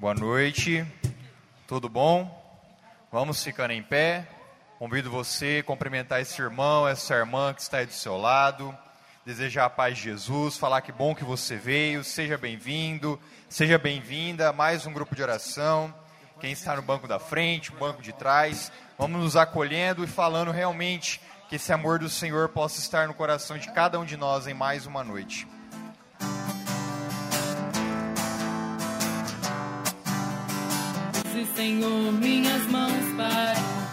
Boa noite, tudo bom? Vamos ficando em pé. Convido você a cumprimentar esse irmão, essa irmã que está aí do seu lado, desejar a paz de Jesus, falar que bom que você veio, seja bem-vindo, seja bem-vinda mais um grupo de oração. Quem está no banco da frente, banco de trás, vamos nos acolhendo e falando realmente que esse amor do Senhor possa estar no coração de cada um de nós em mais uma noite. Senhor, minhas mãos para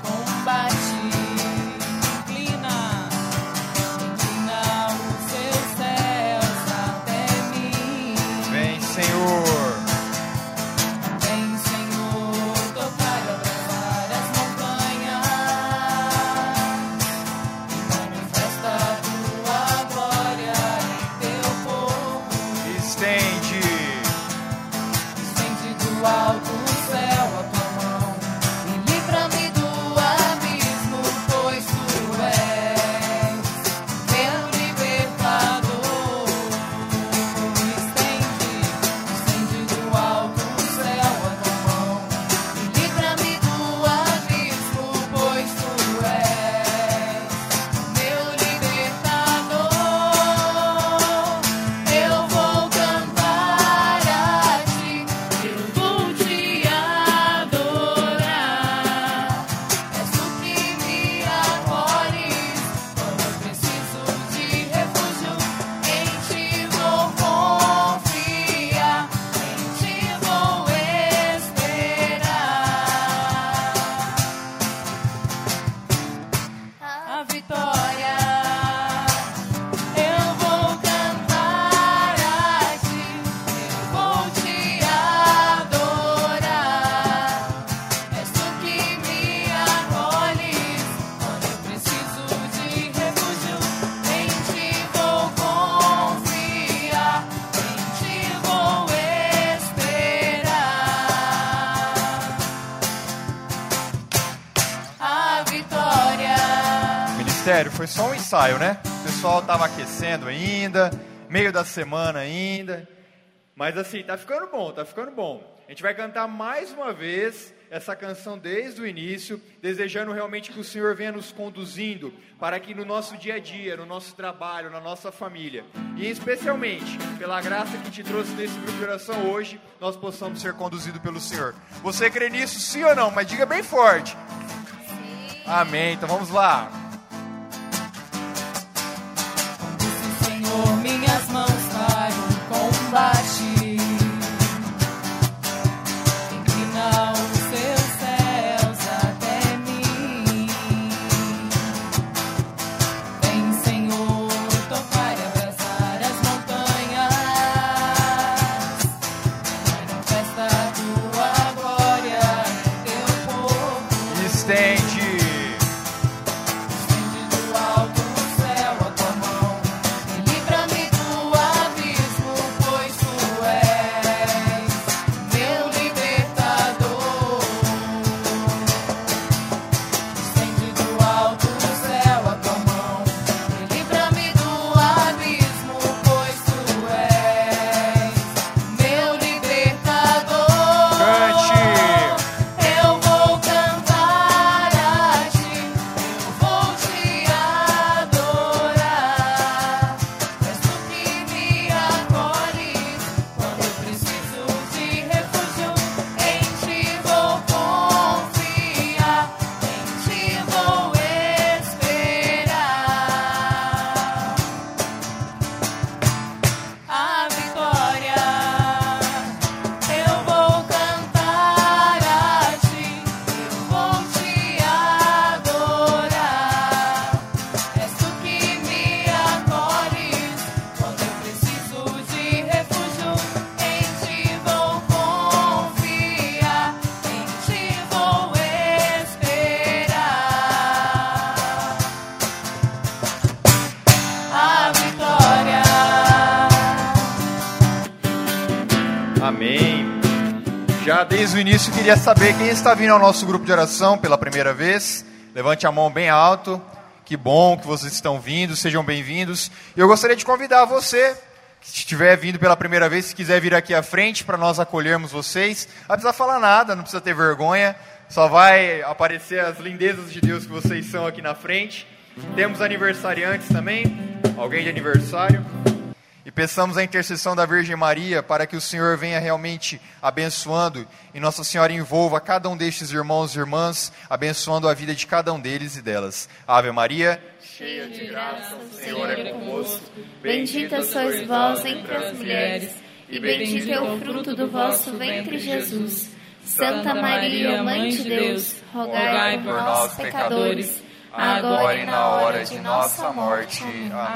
foi só um ensaio, né? O pessoal estava aquecendo ainda, meio da semana ainda. Mas assim, tá ficando bom, tá ficando bom. A gente vai cantar mais uma vez essa canção desde o início, desejando realmente que o Senhor venha nos conduzindo para que no nosso dia a dia, no nosso trabalho, na nossa família, e especialmente pela graça que te trouxe nesse grupo de oração hoje, nós possamos ser conduzidos pelo Senhor. Você crê nisso, sim ou não? Mas diga bem forte. Sim. Amém. Então vamos lá. Desde o início, queria saber quem está vindo ao nosso grupo de oração pela primeira vez. Levante a mão bem alto. Que bom que vocês estão vindo, sejam bem-vindos. Eu gostaria de convidar você Se estiver vindo pela primeira vez, se quiser vir aqui à frente para nós acolhermos vocês, não precisa falar nada, não precisa ter vergonha, só vai aparecer as lindezas de Deus que vocês são aqui na frente. Temos aniversariantes também, alguém de aniversário. E peçamos a intercessão da Virgem Maria para que o Senhor venha realmente abençoando e Nossa Senhora envolva cada um destes irmãos e irmãs, abençoando a vida de cada um deles e delas. Ave Maria, cheia de graça, o Senhor é convosco. Bendita sois vós entre as mulheres, e bendito é o fruto do vosso ventre, Jesus. Santa Maria, Mãe de Deus, rogai por nós, pecadores agora e na hora de nossa morte.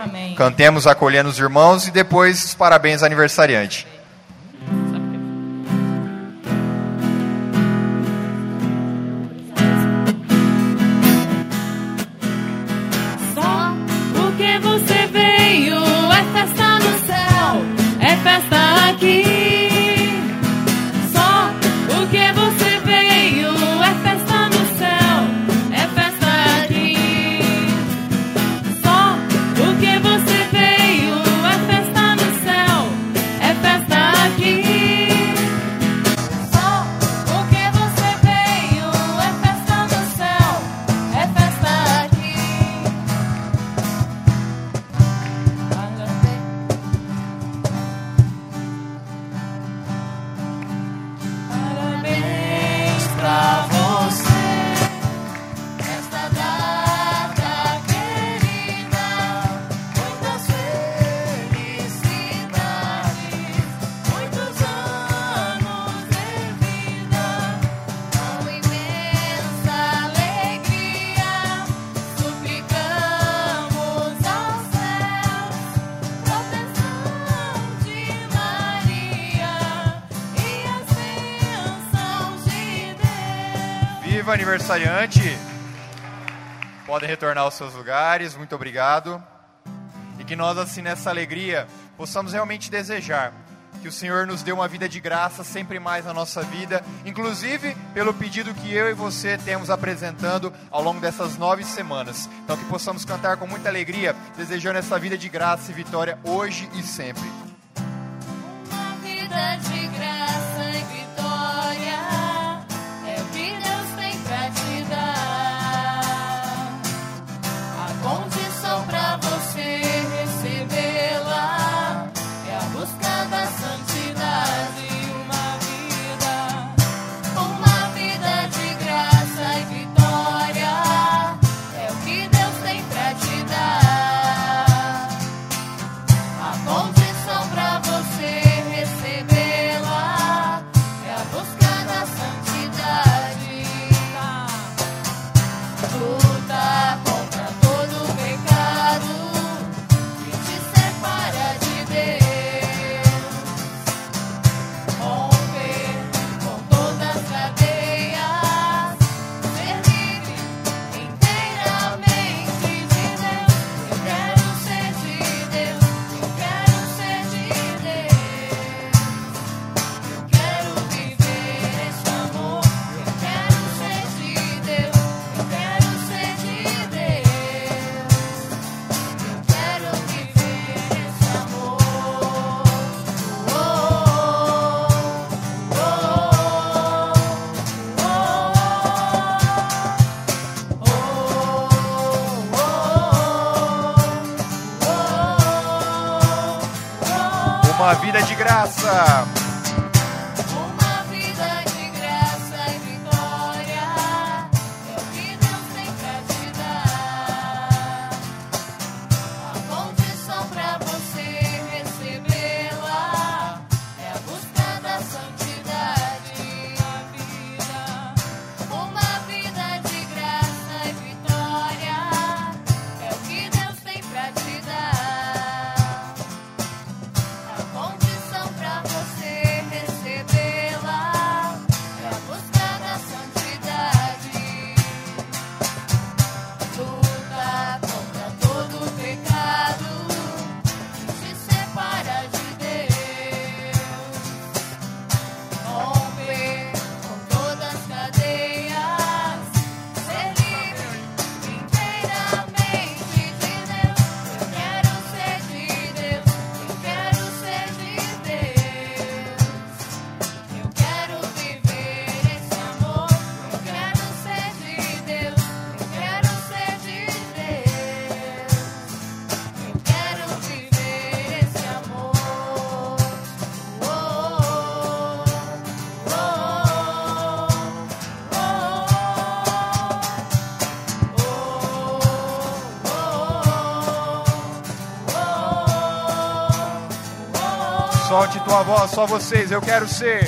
Amém. Cantemos acolhendo os irmãos e depois os parabéns aniversariante. Aniversariante. Podem retornar aos seus lugares, muito obrigado. E que nós, assim, nessa alegria, possamos realmente desejar que o Senhor nos dê uma vida de graça sempre mais na nossa vida, inclusive pelo pedido que eu e você temos apresentando ao longo dessas nove semanas. Então, que possamos cantar com muita alegria, desejando essa vida de graça e vitória hoje e sempre. Uma vida de graça graça. Solte tua voz, só vocês, eu quero ser.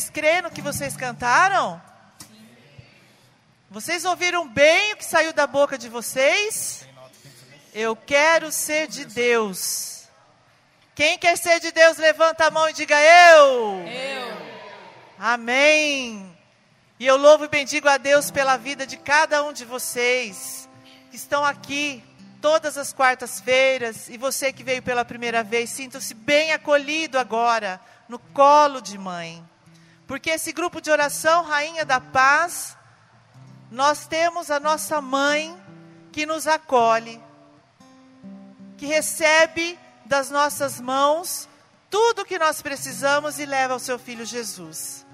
Vocês creem no que vocês cantaram? Vocês ouviram bem o que saiu da boca de vocês? Eu quero ser de Deus. Quem quer ser de Deus, levanta a mão e diga eu. Eu. Amém. E eu louvo e bendigo a Deus pela vida de cada um de vocês que estão aqui todas as quartas-feiras e você que veio pela primeira vez, sinta-se bem acolhido agora no colo de mãe. Porque esse grupo de oração, Rainha da Paz, nós temos a nossa mãe que nos acolhe, que recebe das nossas mãos tudo o que nós precisamos e leva ao seu filho Jesus.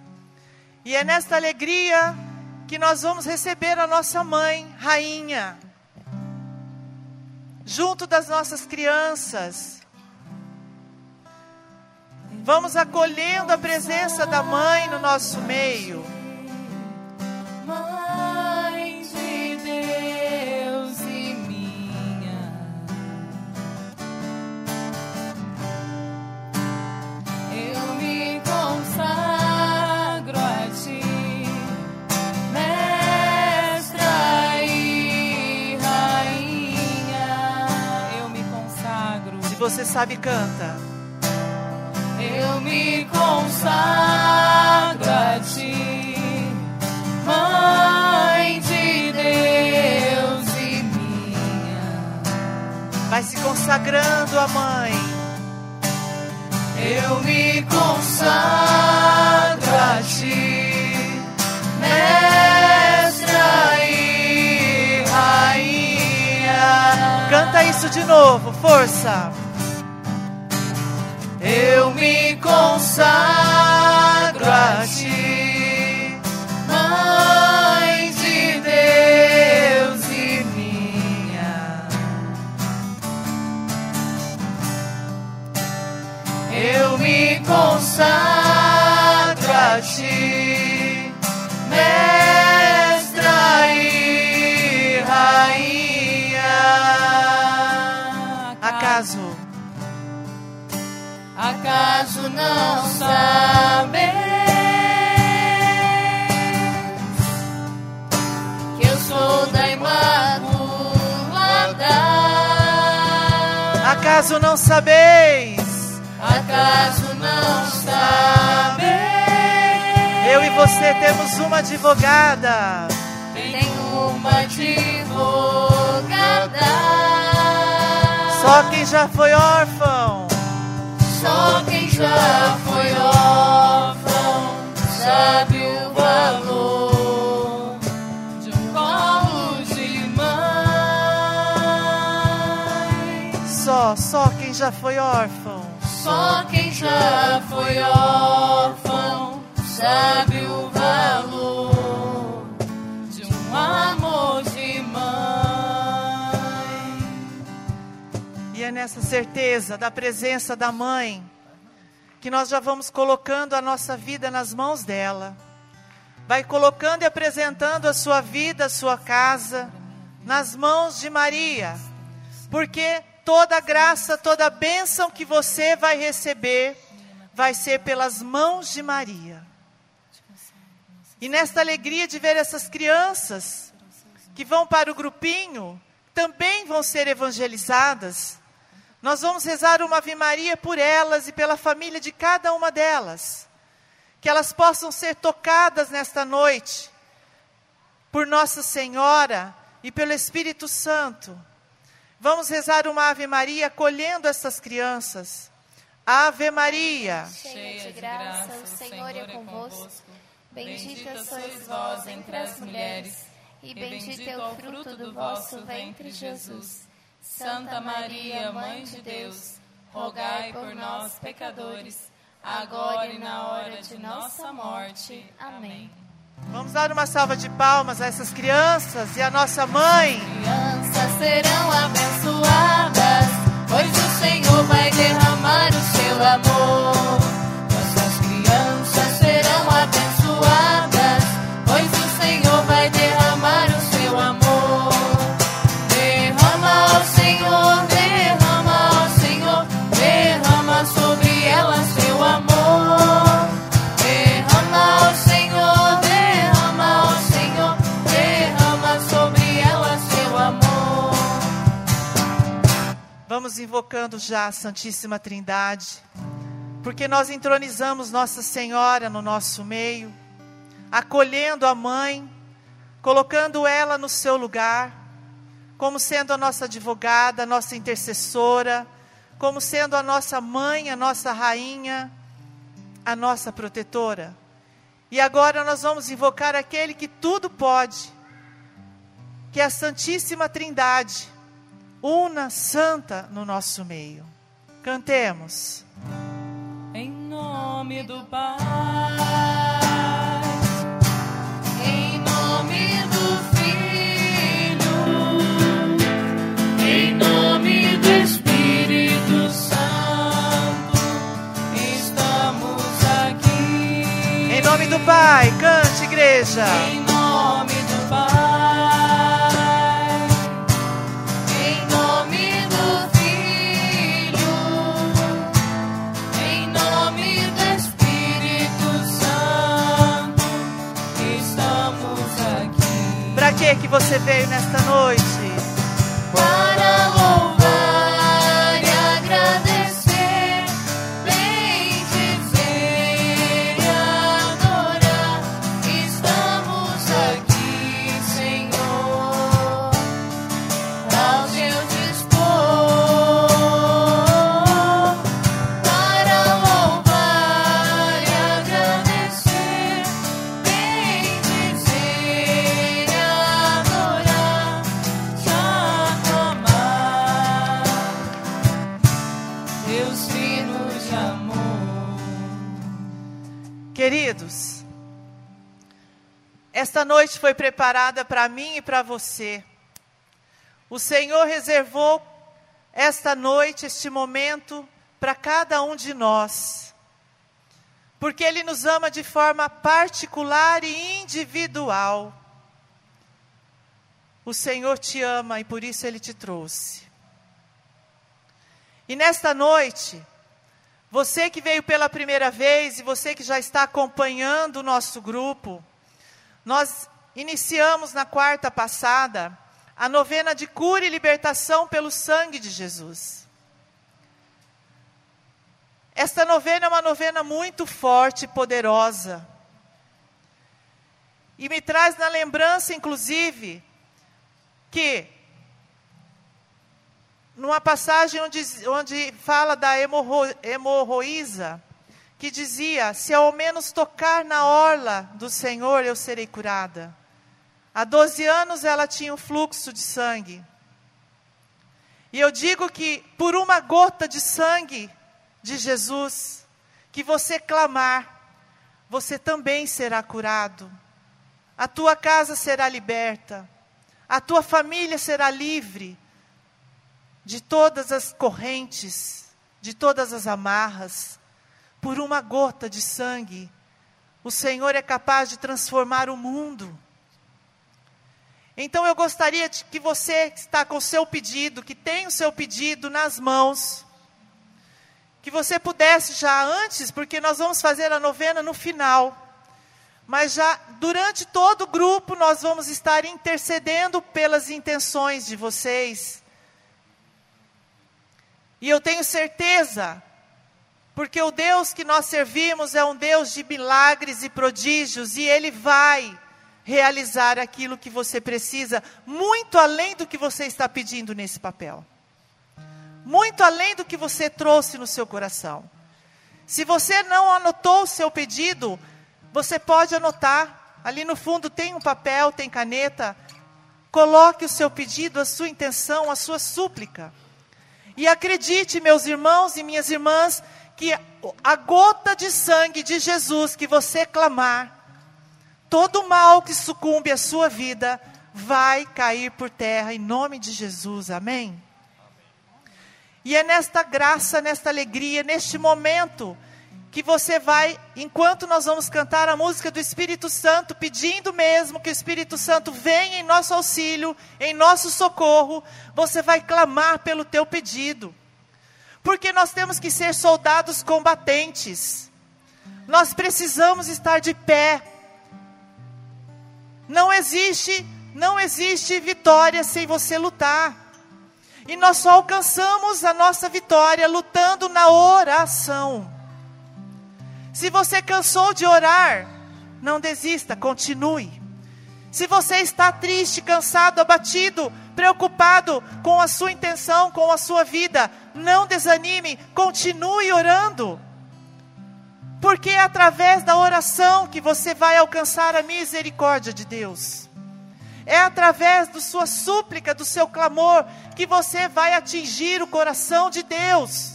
E é nesta alegria que nós vamos receber a nossa mãe, rainha, junto das nossas crianças. Vamos acolhendo a presença da mãe no nosso meio. Mãe de Deus e minha. Eu me consagro a ti, mestra e rainha. Eu me consagro. Se você sabe, canta. Vai se consagrando a mãe. Eu me consagro a ti, mestra e rainha. Canta isso de novo, força. Eu me consagro a ti, Mãe de Deus e minha. Eu me consagro a ti, mestra e rainha. Acaso Acaso não sabeis que eu sou da Imaculada? Acaso não sabeis? Acaso não sabeis? Eu e você temos uma advogada. Tenho uma advogada. Só quem já foi órfão. Só quem já foi órfão sabe o valor de um colo de mãe. Só, só quem já foi órfão. Só quem já foi órfão sabe o valor nessa certeza da presença da mãe que nós já vamos colocando a nossa vida nas mãos dela. Vai colocando e apresentando a sua vida, a sua casa, nas mãos de Maria. Porque toda graça, toda bênção que você vai receber, vai ser pelas mãos de Maria. E nesta alegria de ver essas crianças que vão para o grupinho, também vão ser evangelizadas. Nós vamos rezar uma Ave Maria por elas e pela família de cada uma delas. Que elas possam ser tocadas nesta noite por Nossa Senhora e pelo Espírito Santo. Vamos rezar uma Ave Maria acolhendo essas crianças. Ave Maria, cheia de graça, o Senhor é convosco. Bendita sois vós entre as mulheres, e bendito é o fruto do vosso ventre, Jesus. Santa Maria, Mãe de Deus, rogai por nós, pecadores, agora e na hora de nossa morte. Amém. vamos dar uma salva de palmas a essas crianças e a nossa mãe. Crianças serão abençoadas, pois o Senhor vai derramar o seu amor. Nossas crianças serão abençoadas, Vamos invocando já a Santíssima Trindade, porque nós entronizamos Nossa Senhora no nosso meio, acolhendo a mãe, colocando ela no seu lugar, como sendo a nossa advogada, a nossa intercessora, como sendo a nossa mãe, a nossa rainha, a nossa protetora. E agora nós vamos invocar aquele que tudo pode, que é a Santíssima Trindade una santa no nosso meio. Cantemos. Em nome do Pai, Em nome do Filho, em nome do Espírito Santo, estamos aqui. Em nome do Pai, cante, igreja. Que você veio nesta noite? Esta noite foi preparada para mim e para você. O Senhor reservou esta noite, este momento, para cada um de nós. Porque Ele nos ama de forma particular e individual. O Senhor te ama e por isso Ele te trouxe. E nesta noite, você que veio pela primeira vez e você que já está acompanhando o nosso grupo, nós iniciamos na quarta passada a novena de cura e libertação pelo sangue de Jesus. Esta novena é uma novena muito forte e poderosa. E me traz na lembrança, inclusive, que numa passagem onde, onde fala da hemorro, hemorroísa, que dizia: Se ao menos tocar na orla do Senhor, eu serei curada. Há 12 anos ela tinha um fluxo de sangue. E eu digo que por uma gota de sangue de Jesus, que você clamar, você também será curado. A tua casa será liberta. A tua família será livre de todas as correntes, de todas as amarras. Por uma gota de sangue, o Senhor é capaz de transformar o mundo. Então eu gostaria de que você que está com o seu pedido, que tem o seu pedido nas mãos, que você pudesse já antes, porque nós vamos fazer a novena no final. Mas já durante todo o grupo nós vamos estar intercedendo pelas intenções de vocês. E eu tenho certeza, porque o Deus que nós servimos é um Deus de milagres e prodígios, e Ele vai realizar aquilo que você precisa, muito além do que você está pedindo nesse papel. Muito além do que você trouxe no seu coração. Se você não anotou o seu pedido, você pode anotar. Ali no fundo tem um papel, tem caneta. Coloque o seu pedido, a sua intenção, a sua súplica. E acredite, meus irmãos e minhas irmãs, que a gota de sangue de Jesus que você clamar, todo mal que sucumbe à sua vida vai cair por terra em nome de Jesus. Amém? E é nesta graça, nesta alegria, neste momento que você vai, enquanto nós vamos cantar a música do Espírito Santo, pedindo mesmo que o Espírito Santo venha em nosso auxílio, em nosso socorro, você vai clamar pelo teu pedido. Porque nós temos que ser soldados combatentes. Nós precisamos estar de pé. Não existe, não existe vitória sem você lutar. E nós só alcançamos a nossa vitória lutando na oração. Se você cansou de orar, não desista, continue. Se você está triste, cansado, abatido, preocupado com a sua intenção, com a sua vida, não desanime, continue orando. Porque é através da oração que você vai alcançar a misericórdia de Deus. É através da sua súplica, do seu clamor, que você vai atingir o coração de Deus.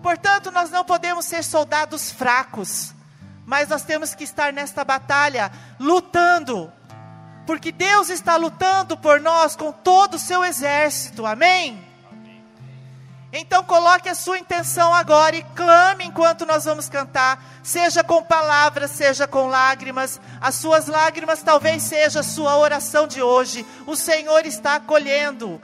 Portanto, nós não podemos ser soldados fracos, mas nós temos que estar nesta batalha lutando, porque Deus está lutando por nós com todo o seu exército, amém? Então coloque a sua intenção agora e clame enquanto nós vamos cantar, seja com palavras, seja com lágrimas. As suas lágrimas talvez seja a sua oração de hoje. O Senhor está acolhendo.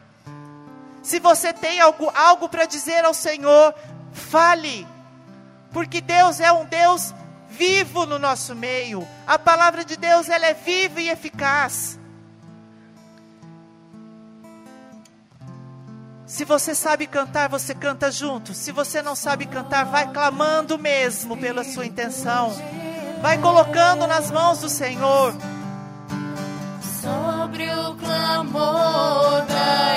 Se você tem algo, algo para dizer ao Senhor, Fale, porque Deus é um Deus vivo no nosso meio. A palavra de Deus ela é viva e eficaz. Se você sabe cantar, você canta junto. Se você não sabe cantar, vai clamando mesmo pela sua intenção. Vai colocando nas mãos do Senhor. Sobre o clamor da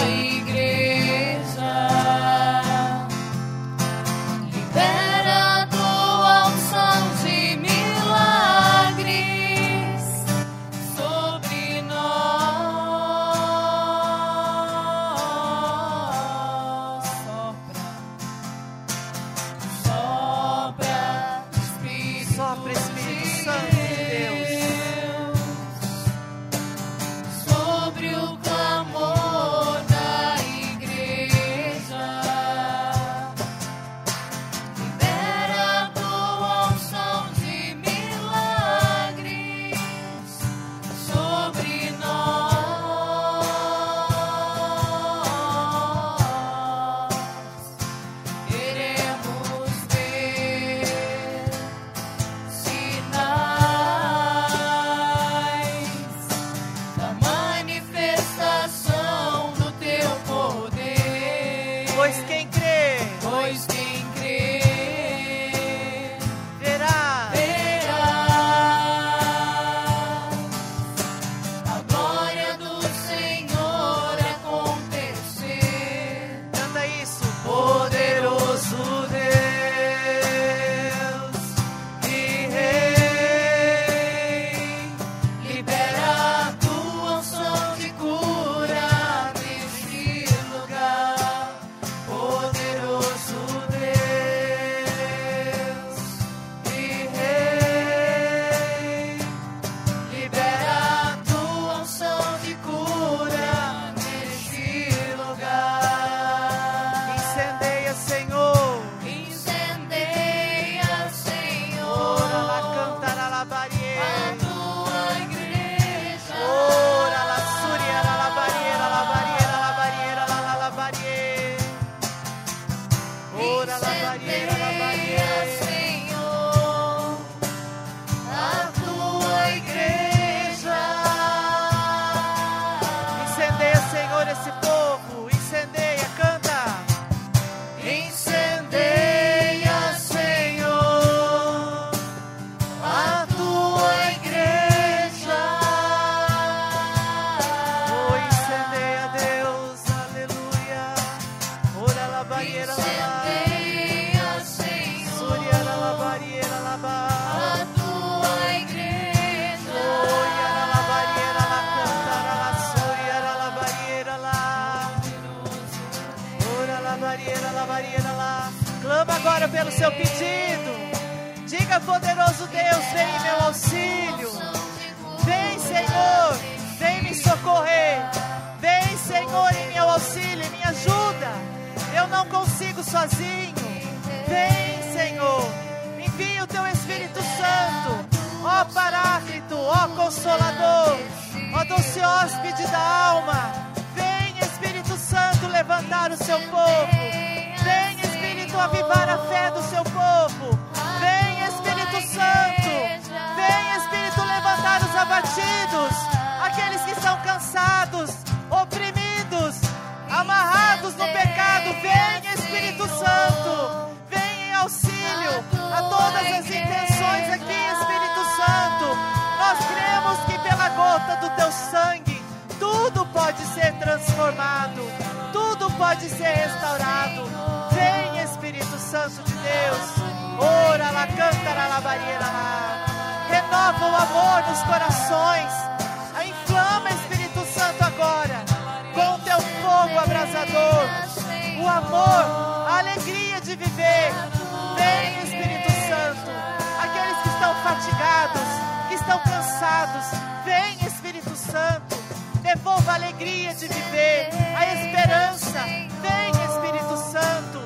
alegria de viver, a esperança. Vem, Espírito Santo.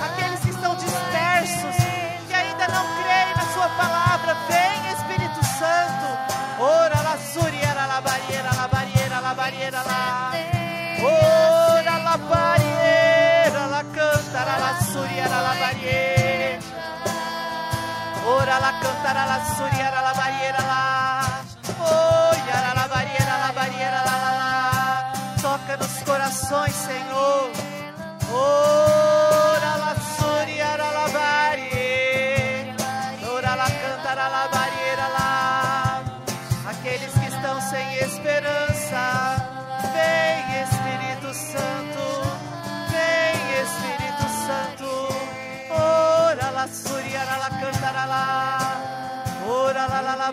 Aqueles que estão dispersos, que ainda não creem na Sua palavra. Vem, Espírito Santo. Ora, la suriera, la barriera, la barriera, la barriera, la. Ora, la barriera, la cantara, la suriera, la barriera. Ora, la cantara, la suriera, la barriera, la. Senhor. Ora, la suriera, la barriera. Ora, la cantara, la barriera, la. Aqueles que estão sem esperança, vem Espírito Santo, vem Espírito Santo. Ora la cantara la, ora la la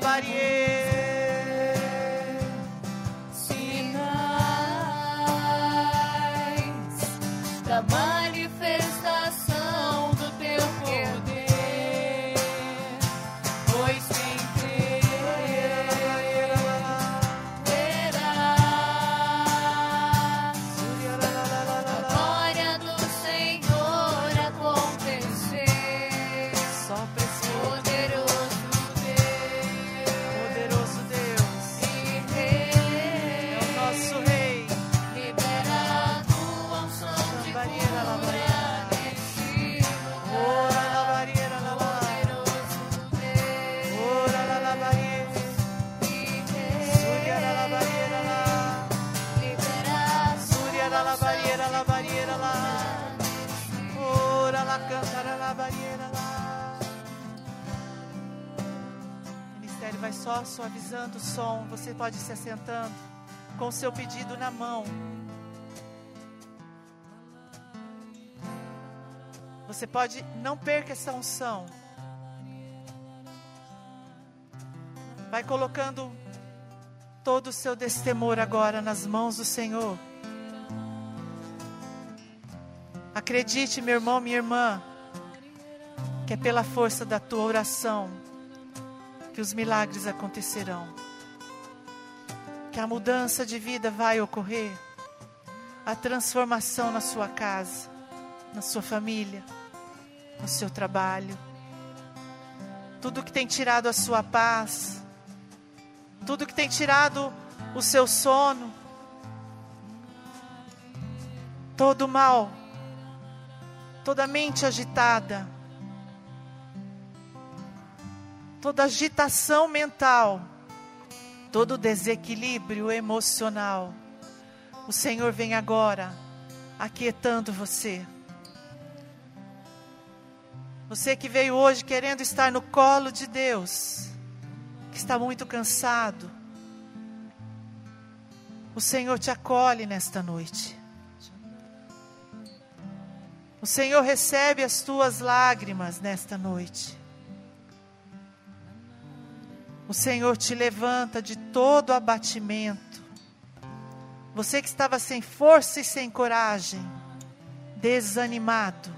só suavizando o som. Você pode se assentando com o seu pedido na mão. Você pode, não perca essa unção. Vai colocando todo o seu destemor agora nas mãos do Senhor. Acredite, meu irmão, minha irmã, que é pela força da tua oração que os milagres acontecerão. Que a mudança de vida vai ocorrer. A transformação na sua casa, na sua família, no seu trabalho. Tudo que tem tirado a sua paz, tudo que tem tirado o seu sono, todo mal, toda mente agitada, toda agitação mental, todo desequilíbrio emocional. O Senhor vem agora aquietando você. Você que veio hoje querendo estar no colo de Deus, que está muito cansado, o Senhor te acolhe nesta noite. O Senhor recebe as tuas lágrimas nesta noite. O Senhor te levanta de todo abatimento. Você que estava sem força e sem coragem, desanimado,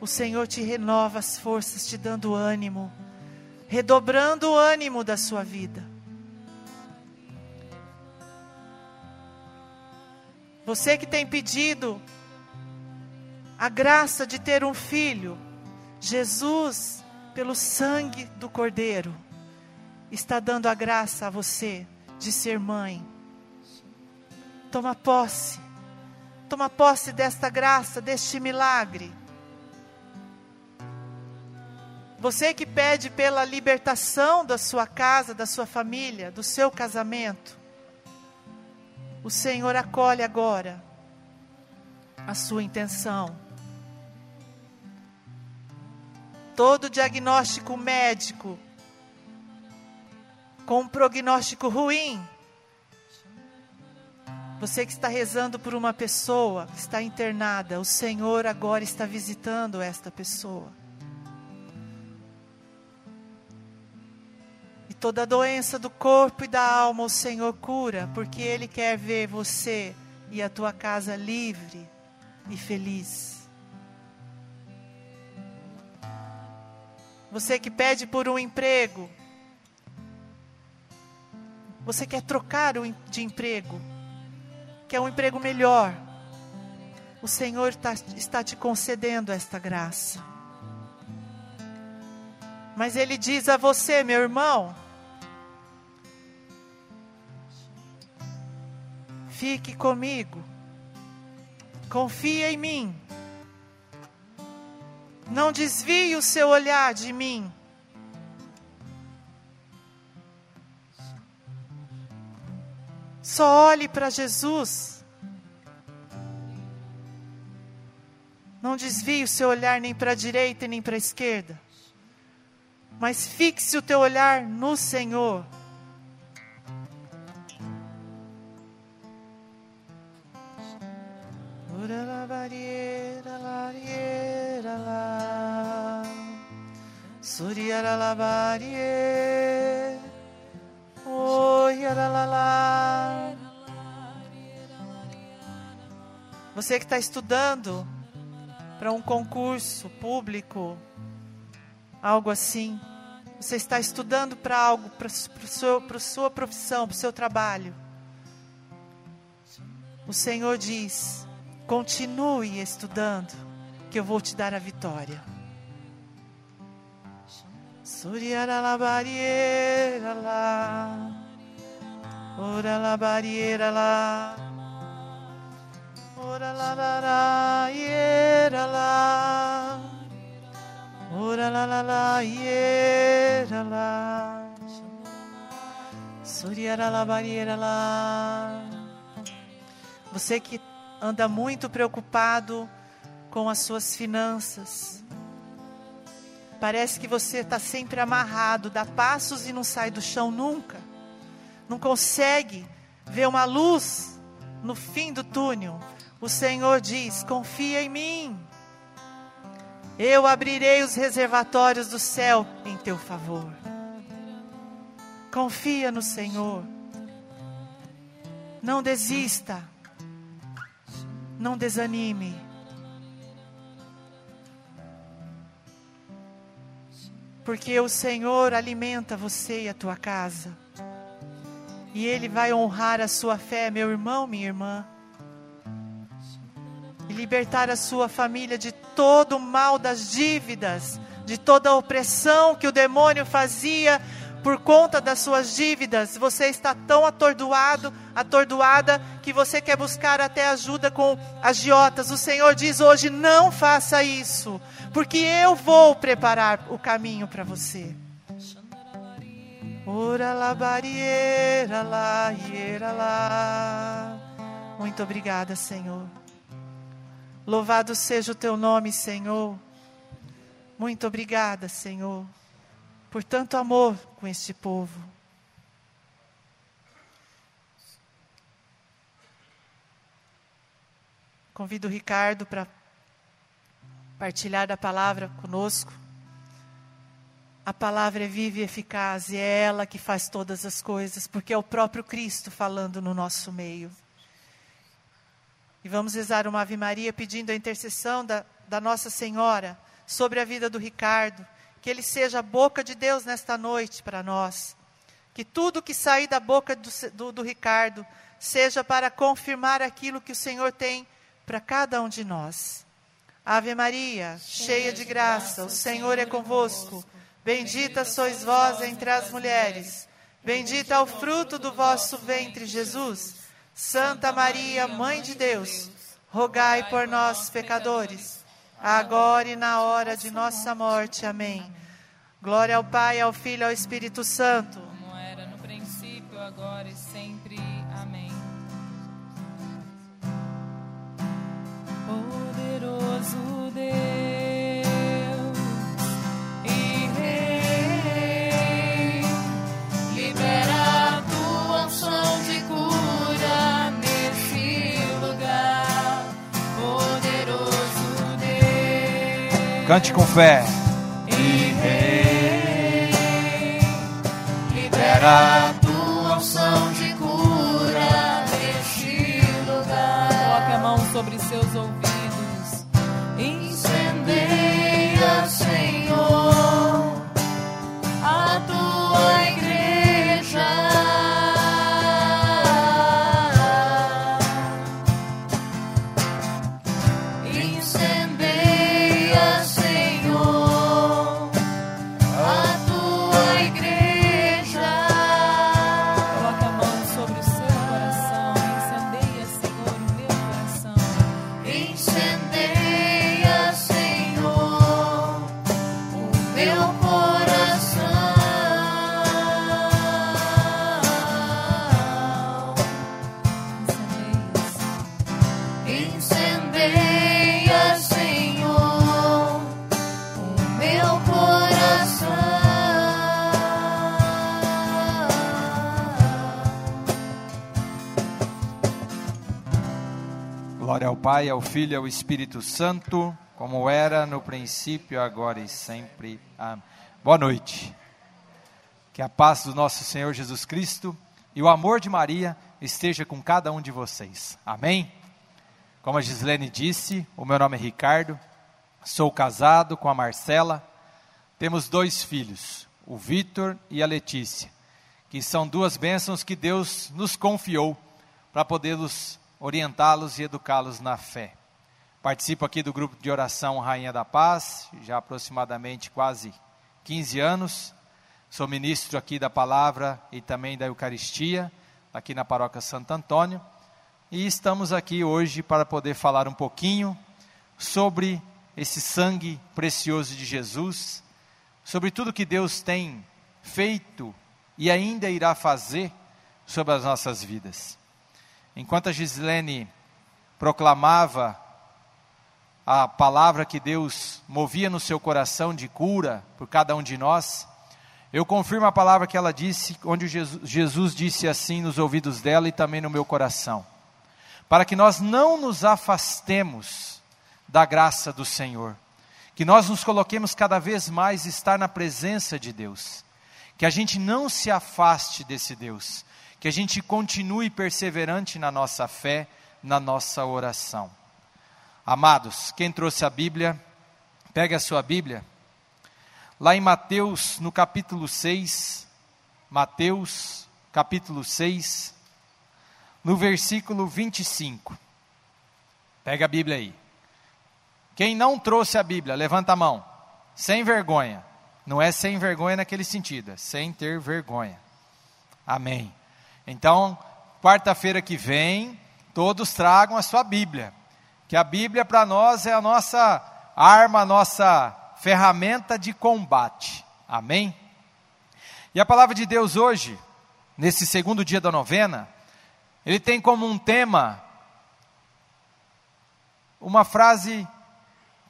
o Senhor te renova as forças, te dando ânimo, redobrando o ânimo da sua vida. Você que tem pedido a graça de ter um filho, Jesus, pelo sangue do Cordeiro, está dando a graça a você de ser mãe. Toma posse, toma posse desta graça, deste milagre. Você que pede pela libertação da sua casa, da sua família, do seu casamento, o Senhor acolhe agora a sua intenção. Todo diagnóstico médico com um prognóstico ruim, você que está rezando por uma pessoa que está internada, o Senhor agora está visitando esta pessoa. Toda doença do corpo e da alma o Senhor cura, porque Ele quer ver você e a tua casa livre e feliz. Você que pede por um emprego, você quer trocar de emprego, quer um emprego melhor, o Senhor está, está te concedendo esta graça. Mas Ele diz a você, meu irmão, Fique comigo. Confia em mim. Não desvie o seu olhar de mim. Só olhe para Jesus. Não desvie o seu olhar nem para a direita nem para a esquerda. Mas fixe o teu olhar no Senhor. Suriaralabarie. Oiaralala. Você que está estudando para um concurso público, algo assim. Você está estudando para algo, para a sua profissão, para o seu trabalho. O Senhor diz: continue estudando, que eu vou te dar a vitória. Suriara la barriera la. Ora la barriera la. Ora la la la iera la. Ora la la la iera la. Suriara la barriera la. Você que anda muito preocupado com as suas finanças Parece que você está sempre amarrado, dá passos e não sai do chão nunca. Não consegue ver uma luz no fim do túnel. O Senhor diz: confia em mim. Eu abrirei os reservatórios do céu em teu favor. Confia no Senhor. Não desista. Não desanime. Porque o Senhor alimenta você e a tua casa. E Ele vai honrar a sua fé, meu irmão, minha irmã. E libertar a sua família de todo o mal das dívidas, de toda a opressão que o demônio fazia por conta das suas dívidas, você está tão atordoado, atordoada, que você quer buscar até ajuda com agiotas. O Senhor diz hoje: não faça isso, porque eu vou preparar o caminho para você. Muito obrigada, Senhor. Louvado seja o teu nome, Senhor. Muito obrigada, Senhor por tanto amor com este povo. Convido o Ricardo para partilhar da palavra conosco. A palavra é viva e eficaz e é ela que faz todas as coisas, porque é o próprio Cristo falando no nosso meio. E vamos rezar uma Ave Maria pedindo a intercessão da, da Nossa Senhora sobre a vida do Ricardo. Que ele seja a boca de Deus nesta noite para nós. Que tudo que sair da boca do, do, do Ricardo seja para confirmar aquilo que o Senhor tem para cada um de nós. Ave Maria, cheia de graça, o Senhor é convosco. Bendita sois vós entre as mulheres. Bendito é o fruto do vosso ventre, Jesus. Santa Maria, Mãe de Deus, rogai por nós, pecadores, agora e na hora de nossa morte. Amém. Glória ao Pai, ao Filho e ao Espírito Santo. Como era no princípio, agora e sempre. Amém. Poderoso Deus Cante com fé. Libera a tua Pai, ao Filho e ao Espírito Santo, como era no princípio, agora e sempre. Amém. Boa noite. Que a paz do nosso Senhor Jesus Cristo e o amor de Maria esteja com cada um de vocês. Amém? Como a Gislene disse, o meu nome é Ricardo, sou casado com a Marcela, temos dois filhos, o Vitor e a Letícia, que são duas bênçãos que Deus nos confiou para podermos orientá-los e educá-los na fé. Participo aqui do grupo de oração Rainha da Paz, já aproximadamente quase 15 anos. Sou ministro aqui da palavra e também da Eucaristia, aqui na paróquia Santo Antônio. E estamos aqui hoje para poder falar um pouquinho sobre esse sangue precioso de Jesus, sobre tudo que Deus tem feito e ainda irá fazer sobre as nossas vidas. Enquanto a Gislene proclamava a palavra que Deus movia no seu coração de cura por cada um de nós, eu confirmo a palavra que ela disse, onde Jesus, Jesus disse assim nos ouvidos dela e também no meu coração, para que nós não nos afastemos da graça do Senhor, que nós nos coloquemos cada vez mais estar na presença de Deus, que a gente não se afaste desse Deus, que a gente continue perseverante na nossa fé, na nossa oração. Amados, quem trouxe a Bíblia, pegue a sua Bíblia. Lá em Mateus, no capítulo 6, Mateus, capítulo 6, no versículo 25. Pega a Bíblia aí. Quem não trouxe a Bíblia, levanta a mão. Sem vergonha. Não é sem vergonha naquele sentido, é sem ter vergonha. Amém. Então, quarta-feira que vem, todos tragam a sua Bíblia que a Bíblia para nós é a nossa arma, a nossa ferramenta de combate. Amém? E a palavra de Deus hoje, nesse segundo dia da novena, ele tem como um tema uma frase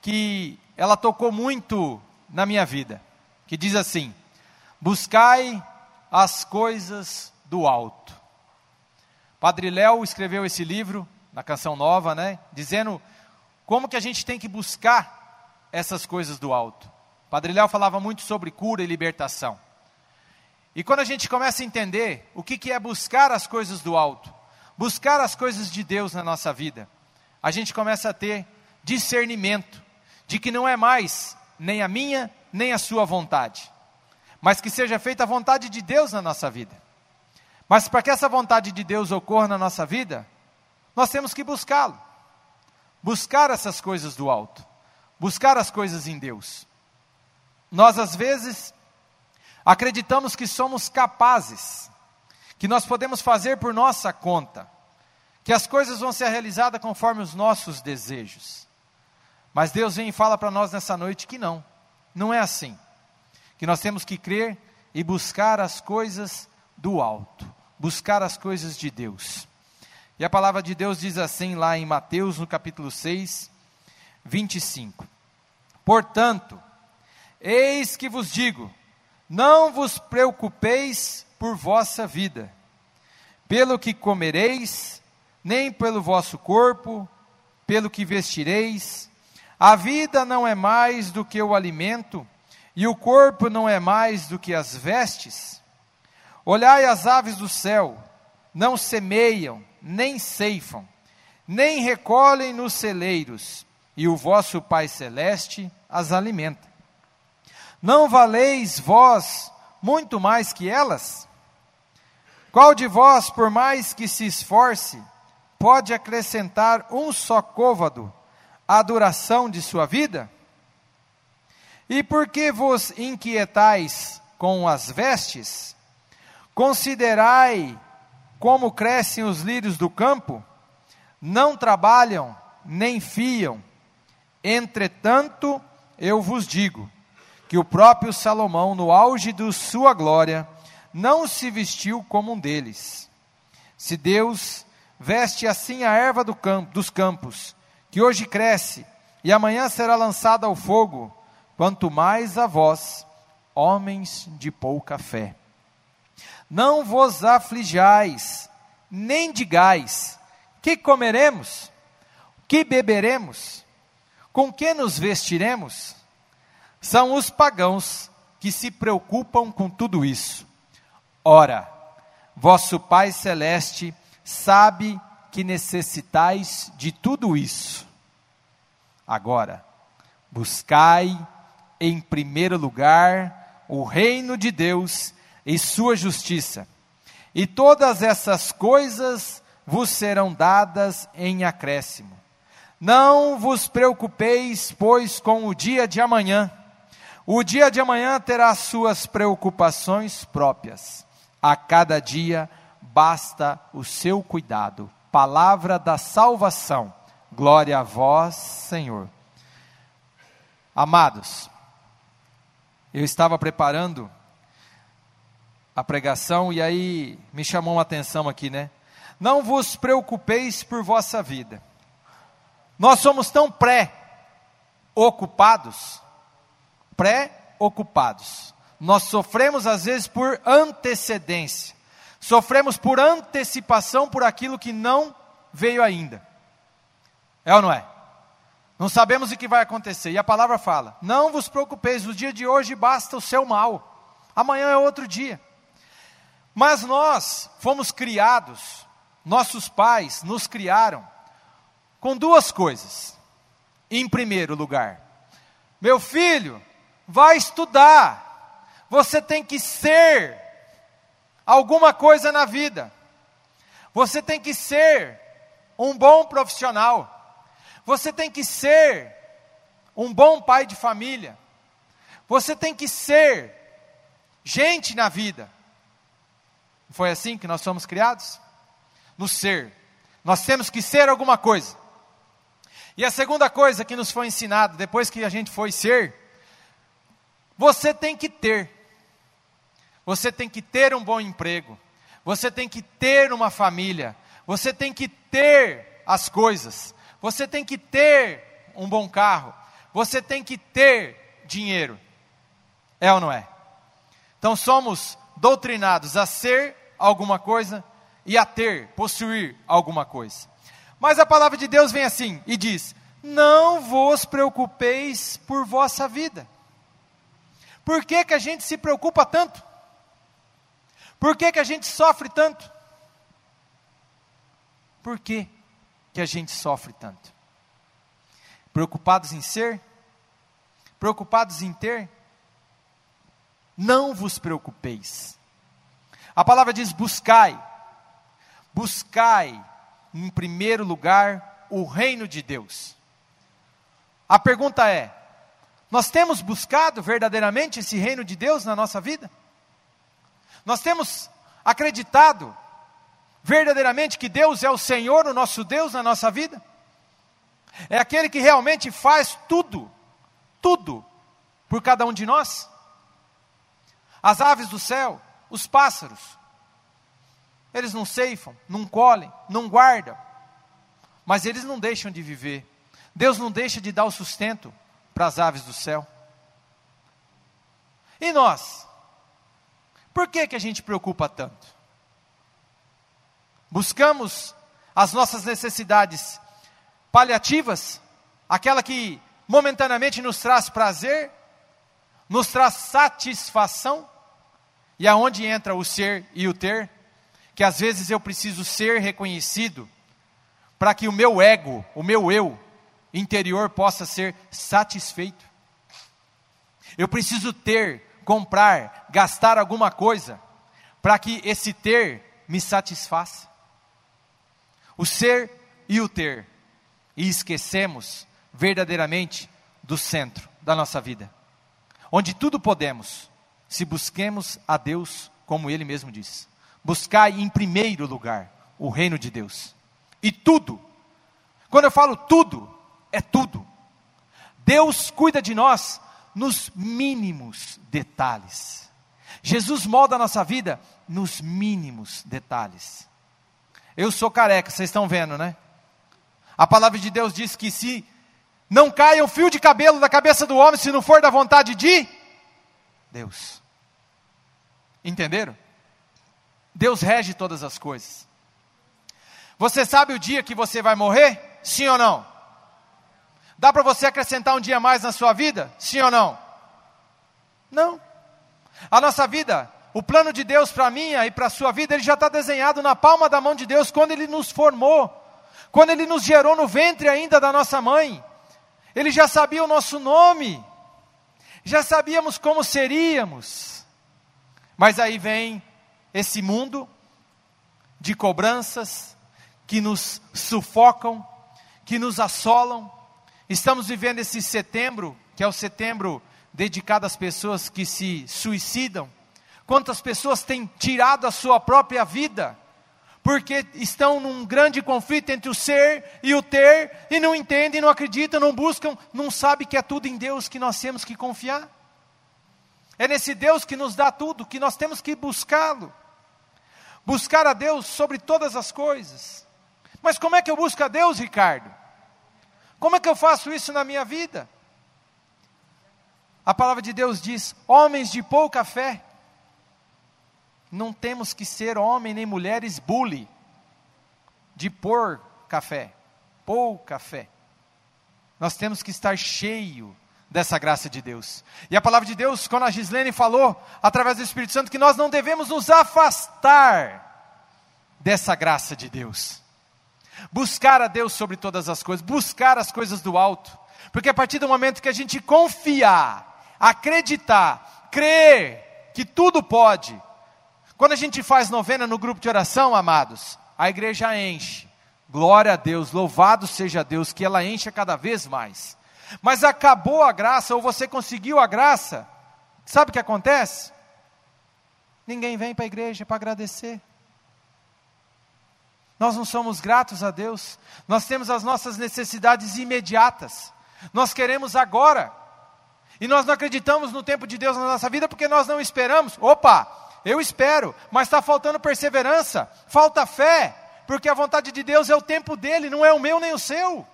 que ela tocou muito na minha vida, que diz assim: Buscai as coisas do alto. Padre Léo escreveu esse livro na canção nova, né? Dizendo como que a gente tem que buscar essas coisas do alto. Padre Léo falava muito sobre cura e libertação. E quando a gente começa a entender o que, que é buscar as coisas do alto, buscar as coisas de Deus na nossa vida, a gente começa a ter discernimento de que não é mais nem a minha, nem a sua vontade, mas que seja feita a vontade de Deus na nossa vida. Mas para que essa vontade de Deus ocorra na nossa vida, nós temos que buscá-lo. Buscar essas coisas do alto, buscar as coisas em Deus. Nós às vezes acreditamos que somos capazes, que nós podemos fazer por nossa conta, que as coisas vão ser realizadas conforme os nossos desejos. Mas Deus vem e fala para nós nessa noite que não, não é assim. Que nós temos que crer e buscar as coisas do alto, buscar as coisas de Deus. E a palavra de Deus diz assim lá em Mateus, no capítulo 6, 25: Portanto, eis que vos digo, não vos preocupeis por vossa vida, pelo que comereis, nem pelo vosso corpo, pelo que vestireis. A vida não é mais do que o alimento, e o corpo não é mais do que as vestes. Olhai as aves do céu, não semeiam, nem ceifam, nem recolhem nos celeiros, e o vosso Pai Celeste as alimenta. Não valeis vós muito mais que elas? Qual de vós, por mais que se esforce, pode acrescentar um só côvado à duração de sua vida? E por que vos inquietais com as vestes? Considerai como crescem os lírios do campo? Não trabalham, nem fiam. Entretanto, eu vos digo que o próprio Salomão, no auge de sua glória, não se vestiu como um deles. Se Deus veste assim a erva do campo, dos campos, que hoje cresce e amanhã será lançada ao fogo, quanto mais a vós, homens de pouca fé. Não vos aflijais, nem digais: que comeremos? Que beberemos? Com que nos vestiremos? São os pagãos que se preocupam com tudo isso. Ora, vosso Pai Celeste sabe que necessitais de tudo isso. Agora, buscai em primeiro lugar o reino de Deus e sua justiça, e todas essas coisas vos serão dadas em acréscimo. Não vos preocupeis, pois, com o dia de amanhã o dia de amanhã terá suas preocupações próprias. A cada dia basta o seu cuidado. Palavra da salvação. Glória a vós, Senhor. Amados, eu estava preparando a pregação e aí me chamou uma atenção aqui, né? Não vos preocupeis por vossa vida. Nós somos tão pré-ocupados pré-ocupados. Nós sofremos às vezes por antecedência, sofremos por antecipação por aquilo que não veio ainda. É ou não é? Não sabemos o que vai acontecer. E a palavra fala: Não vos preocupeis, o dia de hoje basta o seu mal, amanhã é outro dia. Mas nós fomos criados, nossos pais nos criaram com duas coisas. Em primeiro lugar, meu filho, vai estudar. Você tem que ser alguma coisa na vida. Você tem que ser um bom profissional. Você tem que ser um bom pai de família. Você tem que ser gente na vida. Foi assim que nós somos criados? No ser. Nós temos que ser alguma coisa. E a segunda coisa que nos foi ensinado depois que a gente foi ser você tem que ter. Você tem que ter um bom emprego. Você tem que ter uma família. Você tem que ter as coisas. Você tem que ter um bom carro. Você tem que ter dinheiro. É ou não é? Então somos doutrinados a ser alguma coisa e a ter, possuir alguma coisa. Mas a palavra de Deus vem assim e diz: Não vos preocupeis por vossa vida. Por que, que a gente se preocupa tanto? Por que, que a gente sofre tanto? Por quê? que a gente sofre tanto? Preocupados em ser? Preocupados em ter? Não vos preocupeis. A palavra diz: buscai. Buscai, em primeiro lugar, o reino de Deus. A pergunta é: nós temos buscado verdadeiramente esse reino de Deus na nossa vida? Nós temos acreditado verdadeiramente que Deus é o Senhor, o nosso Deus na nossa vida? É aquele que realmente faz tudo, tudo, por cada um de nós? As aves do céu, os pássaros, eles não ceifam, não colhem, não guardam, mas eles não deixam de viver. Deus não deixa de dar o sustento para as aves do céu. E nós? Por que, que a gente preocupa tanto? Buscamos as nossas necessidades paliativas, aquela que momentaneamente nos traz prazer, nos traz satisfação, e aonde entra o ser e o ter, que às vezes eu preciso ser reconhecido, para que o meu ego, o meu eu interior possa ser satisfeito. Eu preciso ter, comprar, gastar alguma coisa, para que esse ter me satisfaça. O ser e o ter, e esquecemos verdadeiramente do centro da nossa vida, onde tudo podemos, se busquemos a Deus, como Ele mesmo diz. Buscai em primeiro lugar o reino de Deus. E tudo, quando eu falo tudo, é tudo. Deus cuida de nós nos mínimos detalhes. Jesus molda a nossa vida nos mínimos detalhes. Eu sou careca, vocês estão vendo, né? A palavra de Deus diz que se não caia um fio de cabelo da cabeça do homem, se não for da vontade de Deus. Entenderam? Deus rege todas as coisas. Você sabe o dia que você vai morrer? Sim ou não? Dá para você acrescentar um dia mais na sua vida? Sim ou não? Não. A nossa vida, o plano de Deus para a minha e para a sua vida, ele já está desenhado na palma da mão de Deus quando Ele nos formou, quando Ele nos gerou no ventre ainda da nossa mãe. Ele já sabia o nosso nome, já sabíamos como seríamos. Mas aí vem esse mundo de cobranças que nos sufocam, que nos assolam. Estamos vivendo esse setembro, que é o setembro dedicado às pessoas que se suicidam. Quantas pessoas têm tirado a sua própria vida, porque estão num grande conflito entre o ser e o ter, e não entendem, não acreditam, não buscam, não sabem que é tudo em Deus que nós temos que confiar. É nesse Deus que nos dá tudo, que nós temos que buscá-lo. Buscar a Deus sobre todas as coisas. Mas como é que eu busco a Deus, Ricardo? Como é que eu faço isso na minha vida? A palavra de Deus diz: homens de pouca fé. Não temos que ser homem nem mulheres bully, de pôr café, pouca fé. Nós temos que estar cheio dessa graça de Deus. E a palavra de Deus, quando a Gislene falou, através do Espírito Santo, que nós não devemos nos afastar dessa graça de Deus. Buscar a Deus sobre todas as coisas, buscar as coisas do alto. Porque a partir do momento que a gente confiar, acreditar, crer que tudo pode, quando a gente faz novena no grupo de oração, amados, a igreja enche. Glória a Deus, louvado seja Deus, que ela encha cada vez mais. Mas acabou a graça, ou você conseguiu a graça, sabe o que acontece? Ninguém vem para a igreja para agradecer. Nós não somos gratos a Deus, nós temos as nossas necessidades imediatas, nós queremos agora, e nós não acreditamos no tempo de Deus na nossa vida porque nós não esperamos. Opa, eu espero, mas está faltando perseverança, falta fé, porque a vontade de Deus é o tempo dele, não é o meu nem o seu.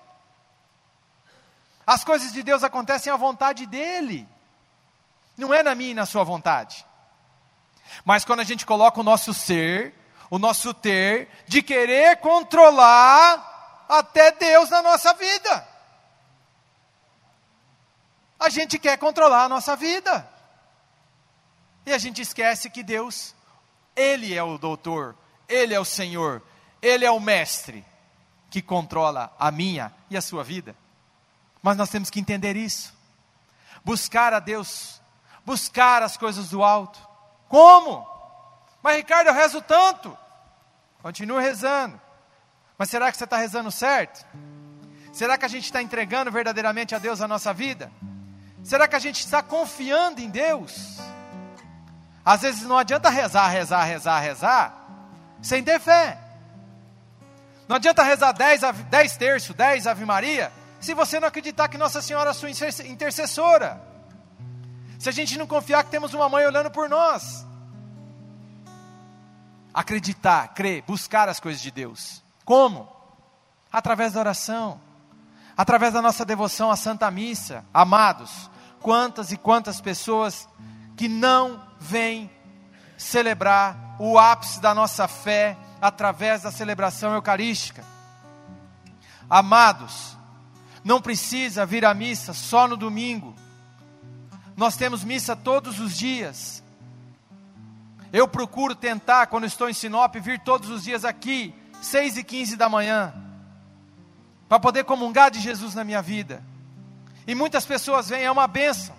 As coisas de Deus acontecem à vontade dEle, não é na minha e na sua vontade. Mas quando a gente coloca o nosso ser, o nosso ter, de querer controlar até Deus na nossa vida. A gente quer controlar a nossa vida. E a gente esquece que Deus, Ele é o doutor, Ele é o Senhor, Ele é o mestre. que controla a minha e a sua vida. Mas nós temos que entender isso. Buscar a Deus, buscar as coisas do alto. Como? Mas Ricardo, eu rezo tanto. Continue rezando. Mas será que você está rezando certo? Será que a gente está entregando verdadeiramente a Deus a nossa vida? Será que a gente está confiando em Deus? Às vezes não adianta rezar, rezar, rezar, rezar, sem ter fé. Não adianta rezar 10, 10 terços, 10 Ave Maria, se você não acreditar que Nossa Senhora é sua intercessora. Se a gente não confiar que temos uma mãe olhando por nós. Acreditar, crer, buscar as coisas de Deus. Como? Através da oração através da nossa devoção à Santa Missa. Amados, quantas e quantas pessoas que não vêm celebrar o ápice da nossa fé através da celebração eucarística. Amados, não precisa vir à missa só no domingo. Nós temos missa todos os dias. Eu procuro tentar, quando estou em Sinop, vir todos os dias aqui, 6 e 15 da manhã para poder comungar de Jesus na minha vida. E muitas pessoas vêm, é uma benção.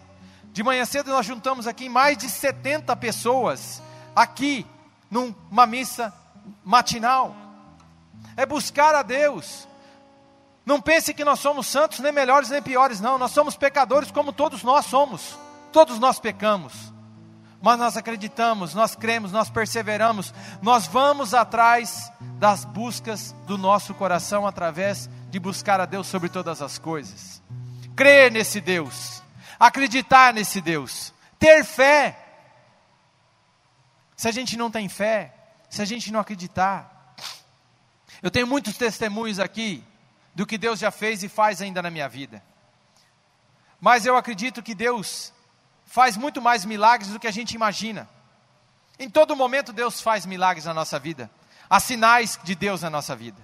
De manhã cedo nós juntamos aqui mais de 70 pessoas, aqui, numa missa matinal. É buscar a Deus. Não pense que nós somos santos, nem melhores nem piores, não. Nós somos pecadores como todos nós somos. Todos nós pecamos. Mas nós acreditamos, nós cremos, nós perseveramos, nós vamos atrás das buscas do nosso coração através de buscar a Deus sobre todas as coisas, crer nesse Deus, acreditar nesse Deus, ter fé. Se a gente não tem fé, se a gente não acreditar, eu tenho muitos testemunhos aqui do que Deus já fez e faz ainda na minha vida. Mas eu acredito que Deus faz muito mais milagres do que a gente imagina. Em todo momento Deus faz milagres na nossa vida. Há sinais de Deus na nossa vida.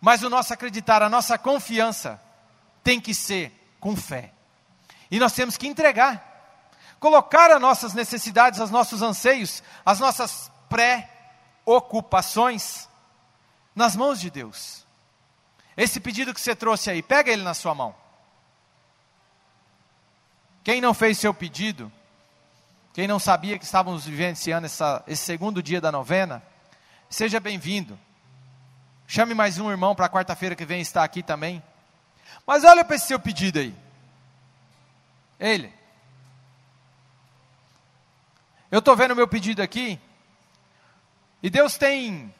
Mas o nosso acreditar, a nossa confiança tem que ser com fé. E nós temos que entregar, colocar as nossas necessidades, os nossos anseios, as nossas pré-ocupações nas mãos de Deus. Esse pedido que você trouxe aí, pega ele na sua mão. Quem não fez seu pedido, quem não sabia que estávamos vivenciando essa, esse segundo dia da novena, seja bem-vindo. Chame mais um irmão para quarta-feira que vem estar aqui também. Mas olha para esse seu pedido aí. Ele. Eu estou vendo o meu pedido aqui. E Deus tem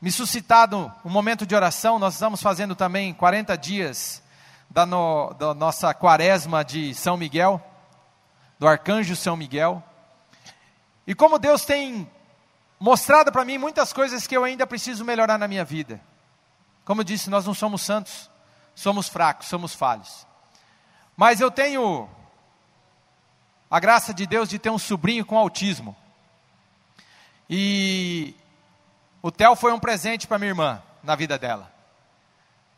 me suscitado um momento de oração. Nós estamos fazendo também 40 dias da, no, da nossa quaresma de São Miguel, do Arcanjo São Miguel. E como Deus tem mostrado para mim muitas coisas que eu ainda preciso melhorar na minha vida. Como eu disse, nós não somos santos, somos fracos, somos falhos. Mas eu tenho a graça de Deus de ter um sobrinho com autismo. E o Theo foi um presente para minha irmã na vida dela.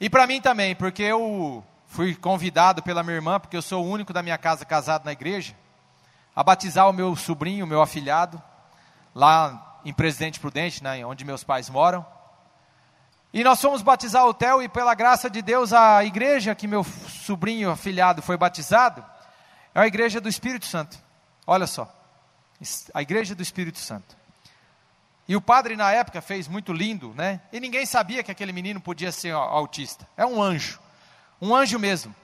E para mim também, porque eu fui convidado pela minha irmã, porque eu sou o único da minha casa casado na igreja, a batizar o meu sobrinho, o meu afilhado, lá em Presidente Prudente, né, onde meus pais moram. E nós fomos batizar o Theo e pela graça de Deus a igreja que meu sobrinho afilhado foi batizado é a igreja do Espírito Santo. Olha só, a igreja do Espírito Santo. E o padre na época fez muito lindo, né? E ninguém sabia que aquele menino podia ser autista. É um anjo, um anjo mesmo,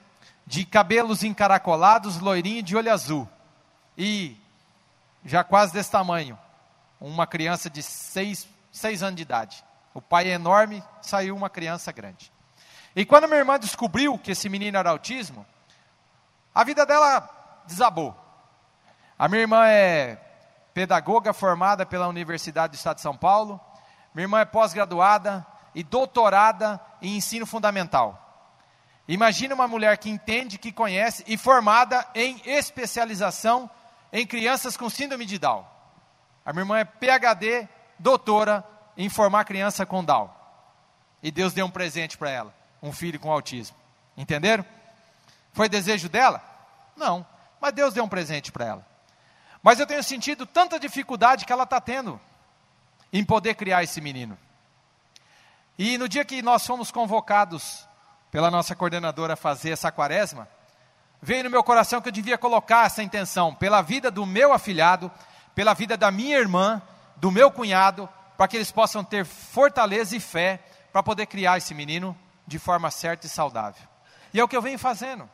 de cabelos encaracolados, loirinho, de olho azul. E já quase desse tamanho, uma criança de seis, seis anos de idade. O pai é enorme, saiu uma criança grande. E quando minha irmã descobriu que esse menino era autismo, a vida dela desabou. A minha irmã é pedagoga formada pela Universidade do Estado de São Paulo. Minha irmã é pós-graduada e doutorada em ensino fundamental. Imagina uma mulher que entende, que conhece e formada em especialização em crianças com síndrome de Down. A minha irmã é PhD, doutora em formar criança com Down. E Deus deu um presente para ela, um filho com autismo. Entenderam? Foi desejo dela? Não, mas Deus deu um presente para ela. Mas eu tenho sentido tanta dificuldade que ela está tendo em poder criar esse menino. E no dia que nós fomos convocados pela nossa coordenadora a fazer essa quaresma, veio no meu coração que eu devia colocar essa intenção pela vida do meu afilhado, pela vida da minha irmã, do meu cunhado, para que eles possam ter fortaleza e fé para poder criar esse menino de forma certa e saudável. E é o que eu venho fazendo.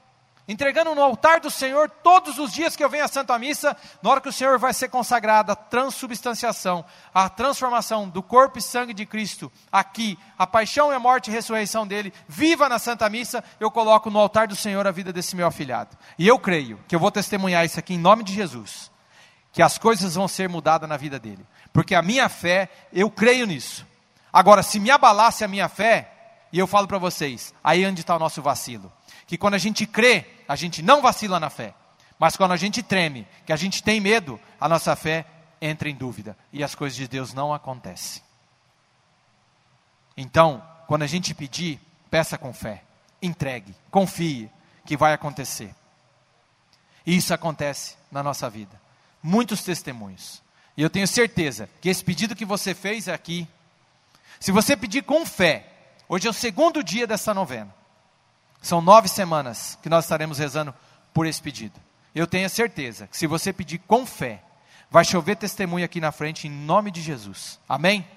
Entregando no altar do Senhor todos os dias que eu venho à Santa Missa, na hora que o Senhor vai ser consagrado, a transubstanciação, a transformação do corpo e sangue de Cristo, aqui, a paixão e a morte e a ressurreição dele, viva na Santa Missa, eu coloco no altar do Senhor a vida desse meu afilhado. E eu creio que eu vou testemunhar isso aqui em nome de Jesus, que as coisas vão ser mudadas na vida dele, porque a minha fé, eu creio nisso. Agora, se me abalasse a minha fé, e eu falo para vocês, aí onde está o nosso vacilo que quando a gente crê, a gente não vacila na fé. Mas quando a gente treme, que a gente tem medo, a nossa fé entra em dúvida e as coisas de Deus não acontecem. Então, quando a gente pedir, peça com fé, entregue, confie que vai acontecer. E isso acontece na nossa vida. Muitos testemunhos. E eu tenho certeza que esse pedido que você fez aqui, se você pedir com fé, hoje é o segundo dia dessa novena. São nove semanas que nós estaremos rezando por esse pedido. Eu tenho a certeza que se você pedir com fé, vai chover testemunho aqui na frente em nome de Jesus. Amém?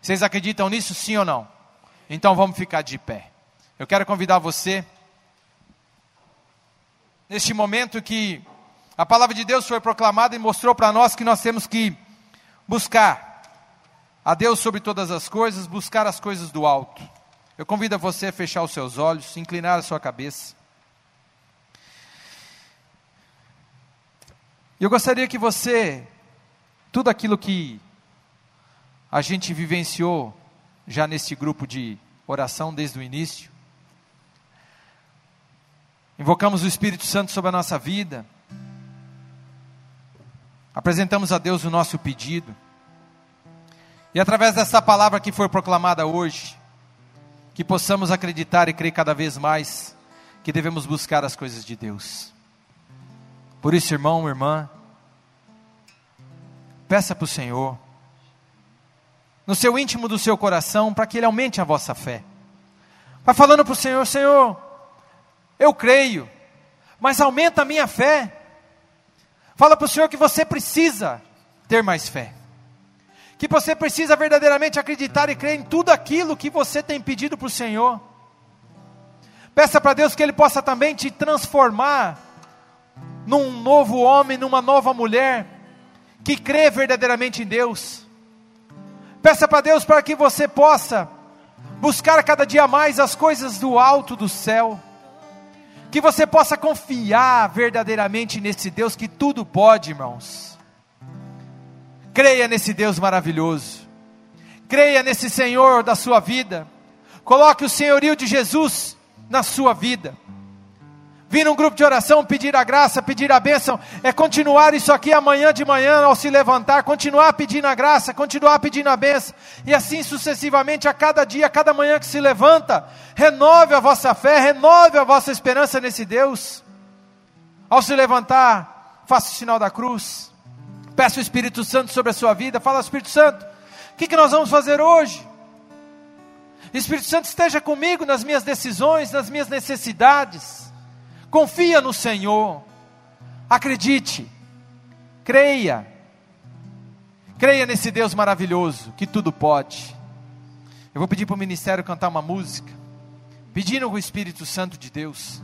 Vocês acreditam nisso, sim ou não? Então vamos ficar de pé. Eu quero convidar você, neste momento que a palavra de Deus foi proclamada e mostrou para nós que nós temos que buscar a Deus sobre todas as coisas, buscar as coisas do alto. Eu convido você a fechar os seus olhos, inclinar a sua cabeça. Eu gostaria que você, tudo aquilo que a gente vivenciou já neste grupo de oração desde o início, invocamos o Espírito Santo sobre a nossa vida, apresentamos a Deus o nosso pedido, e através dessa palavra que foi proclamada hoje, que possamos acreditar e crer cada vez mais que devemos buscar as coisas de Deus. Por isso, irmão, irmã, peça para o Senhor, no seu íntimo do seu coração, para que Ele aumente a vossa fé. Vai falando para o Senhor: Senhor, eu creio, mas aumenta a minha fé. Fala para o Senhor que você precisa ter mais fé que você precisa verdadeiramente acreditar e crer em tudo aquilo que você tem pedido para o Senhor. Peça para Deus que Ele possa também te transformar num novo homem, numa nova mulher, que crê verdadeiramente em Deus. Peça para Deus para que você possa buscar cada dia mais as coisas do alto do céu. Que você possa confiar verdadeiramente nesse Deus que tudo pode, irmãos Creia nesse Deus maravilhoso. Creia nesse Senhor da sua vida. Coloque o senhorio de Jesus na sua vida. Vir num grupo de oração, pedir a graça, pedir a bênção, é continuar isso aqui amanhã de manhã ao se levantar, continuar pedindo a graça, continuar pedindo a bênção, e assim sucessivamente a cada dia, a cada manhã que se levanta, renove a vossa fé, renove a vossa esperança nesse Deus. Ao se levantar, faça o sinal da cruz, Peça o Espírito Santo sobre a sua vida. Fala, Espírito Santo, o que, que nós vamos fazer hoje? Espírito Santo esteja comigo nas minhas decisões, nas minhas necessidades. Confia no Senhor. Acredite. Creia. Creia nesse Deus maravilhoso que tudo pode. Eu vou pedir para o ministério cantar uma música, pedindo o Espírito Santo de Deus.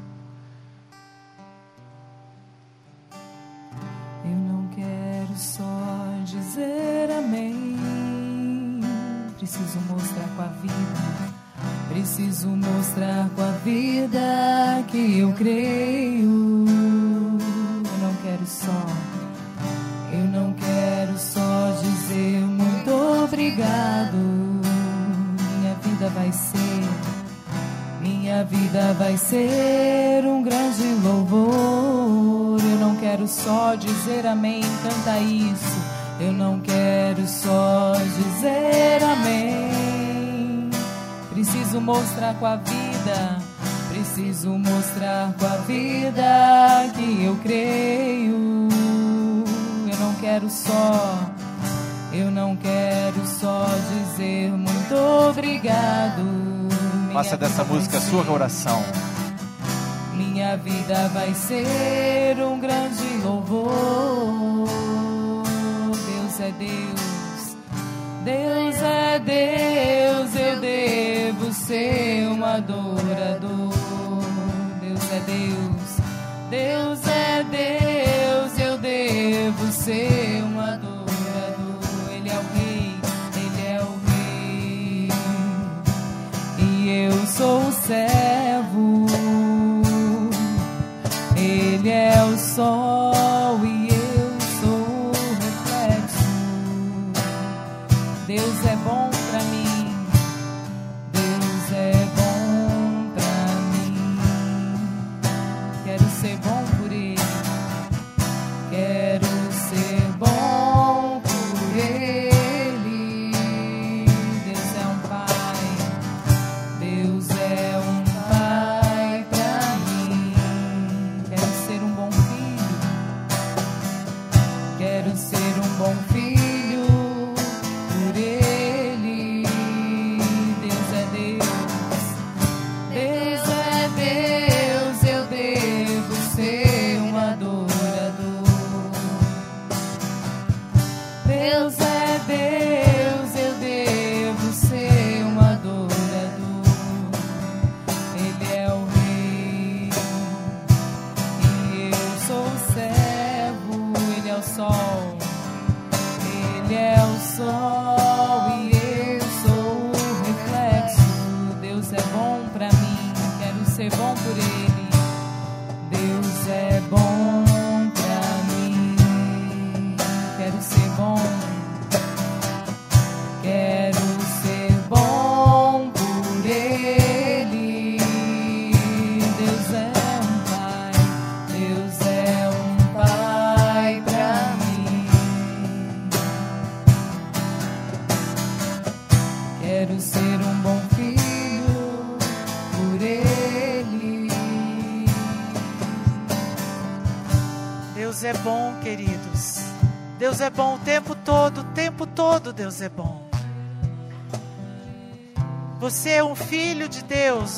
Dizer amém. Preciso mostrar com a vida, preciso mostrar com a vida que eu creio. Eu não quero só, eu não quero só dizer muito obrigado. Minha vida vai ser, minha vida vai ser um grande louvor. Eu não quero só dizer amém, canta isso eu não quero só dizer amém. Preciso mostrar com a vida, preciso mostrar com a vida que eu creio. Eu não quero só, eu não quero só dizer muito muito obrigado. Faça dessa música a sua oração. Minha vida vai ser um grande louvor. Deus é Deus, Deus é Deus, eu devo ser um adorador. Deus é Deus, Deus é Deus, é ser um bom filho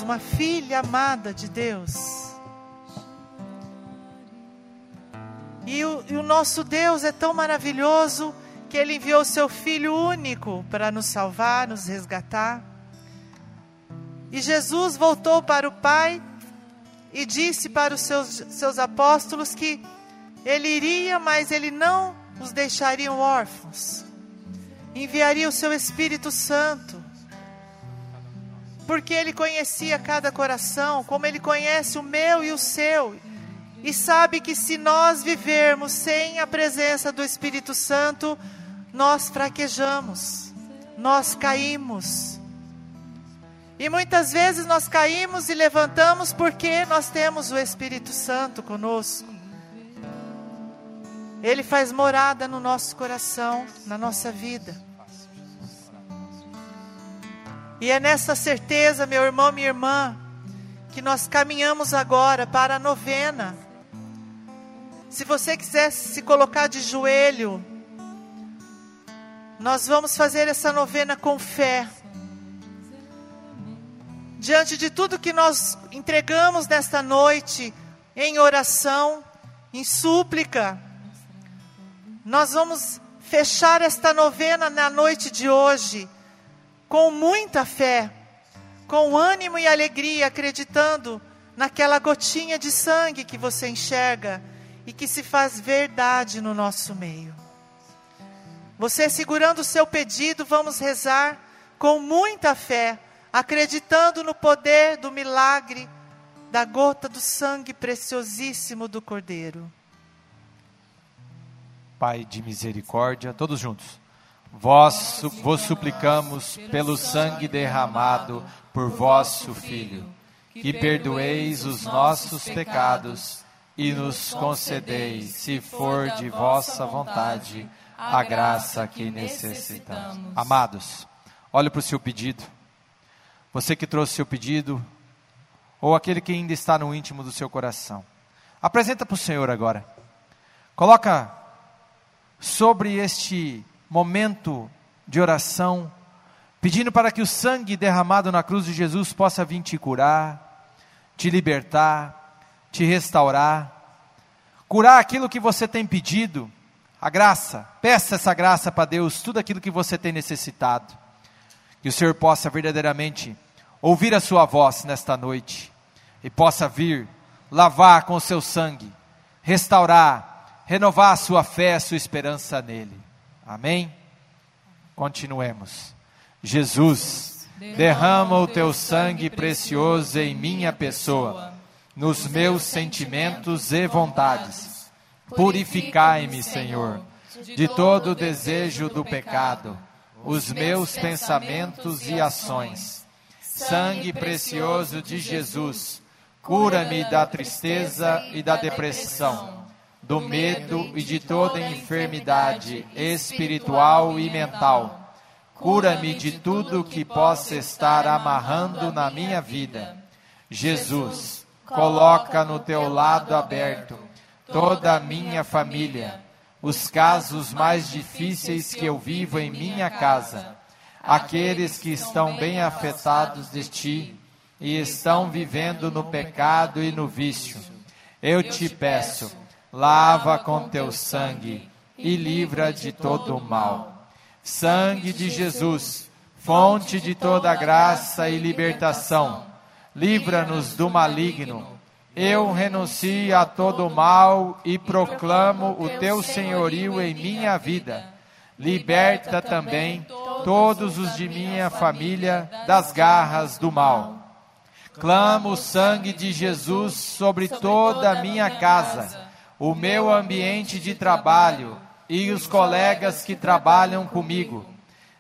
uma filha amada de Deus. E o, e o nosso Deus é tão maravilhoso que Ele enviou o Seu Filho único para nos salvar, nos resgatar. E Jesus voltou para o Pai e disse para os seus, seus apóstolos que ele iria, mas ele não os deixaria órfãos. Enviaria o seu Espírito Santo. Porque ele conhecia cada coração, como ele conhece o meu e o seu. E sabe que se nós vivermos sem a presença do Espírito Santo, nós fraquejamos, nós caímos. E muitas vezes nós caímos e levantamos porque nós temos o Espírito Santo conosco. Ele faz morada no nosso coração, na nossa vida. E é nessa certeza, meu irmão, minha irmã, que nós caminhamos agora para a novena. Se você quiser se colocar de joelho, nós vamos fazer essa novena com fé. Diante de tudo que nós entregamos nesta noite, em oração, em súplica, nós vamos fechar esta novena na noite de hoje, com muita fé, com ânimo e alegria, acreditando naquela gotinha de sangue que você enxerga e que se faz verdade no nosso meio. Você segurando o seu pedido, vamos rezar com muita fé, acreditando no poder do milagre da gota do sangue preciosíssimo do Cordeiro. Pai de misericórdia, todos juntos. Vós vos suplicamos pelo sangue derramado por vosso Filho, que perdoeis os nossos pecados e nos concedeis, se for de vossa vontade, a graça que necessitamos. Amados, olhe para o seu pedido. Você que trouxe seu pedido, ou aquele que ainda está no íntimo do seu coração. Apresenta para o Senhor agora. Coloca sobre este momento de oração, pedindo para que o sangue derramado na cruz de Jesus possa vir te curar, te libertar, te restaurar, curar aquilo que você tem pedido, a graça, peça essa graça para Deus, tudo aquilo que você tem necessitado. Que o Senhor possa verdadeiramente ouvir a sua voz nesta noite e possa vir lavar com o seu sangue, restaurar, renovar a sua fé, a sua esperança nele. Amém? Continuemos. Jesus, derrama o teu sangue precioso em minha pessoa, nos meus sentimentos e vontades. Purificai-me, Senhor, de todo o desejo do pecado, os meus pensamentos e ações. Sangue precioso de Jesus, cura-me da tristeza e da depressão, do medo e de toda enfermidade espiritual e mental Cura-me de tudo que possa estar amarrando na minha vida. Jesus, coloca no teu lado aberto toda a minha família, os casos mais difíceis que eu vivo em minha casa, aqueles que estão bem afetados de ti e estão vivendo no pecado e no vício. Eu te peço, lava com teu sangue e livra de todo o mal. Sangue de Jesus, fonte de toda graça e libertação, livra-nos do maligno. Eu renuncio a todo mal e proclamo o teu senhorio em minha vida. Liberta também todos os de minha família das garras do mal. Clamo o sangue de Jesus sobre toda a minha casa, o meu ambiente de trabalho, e os colegas que trabalham comigo.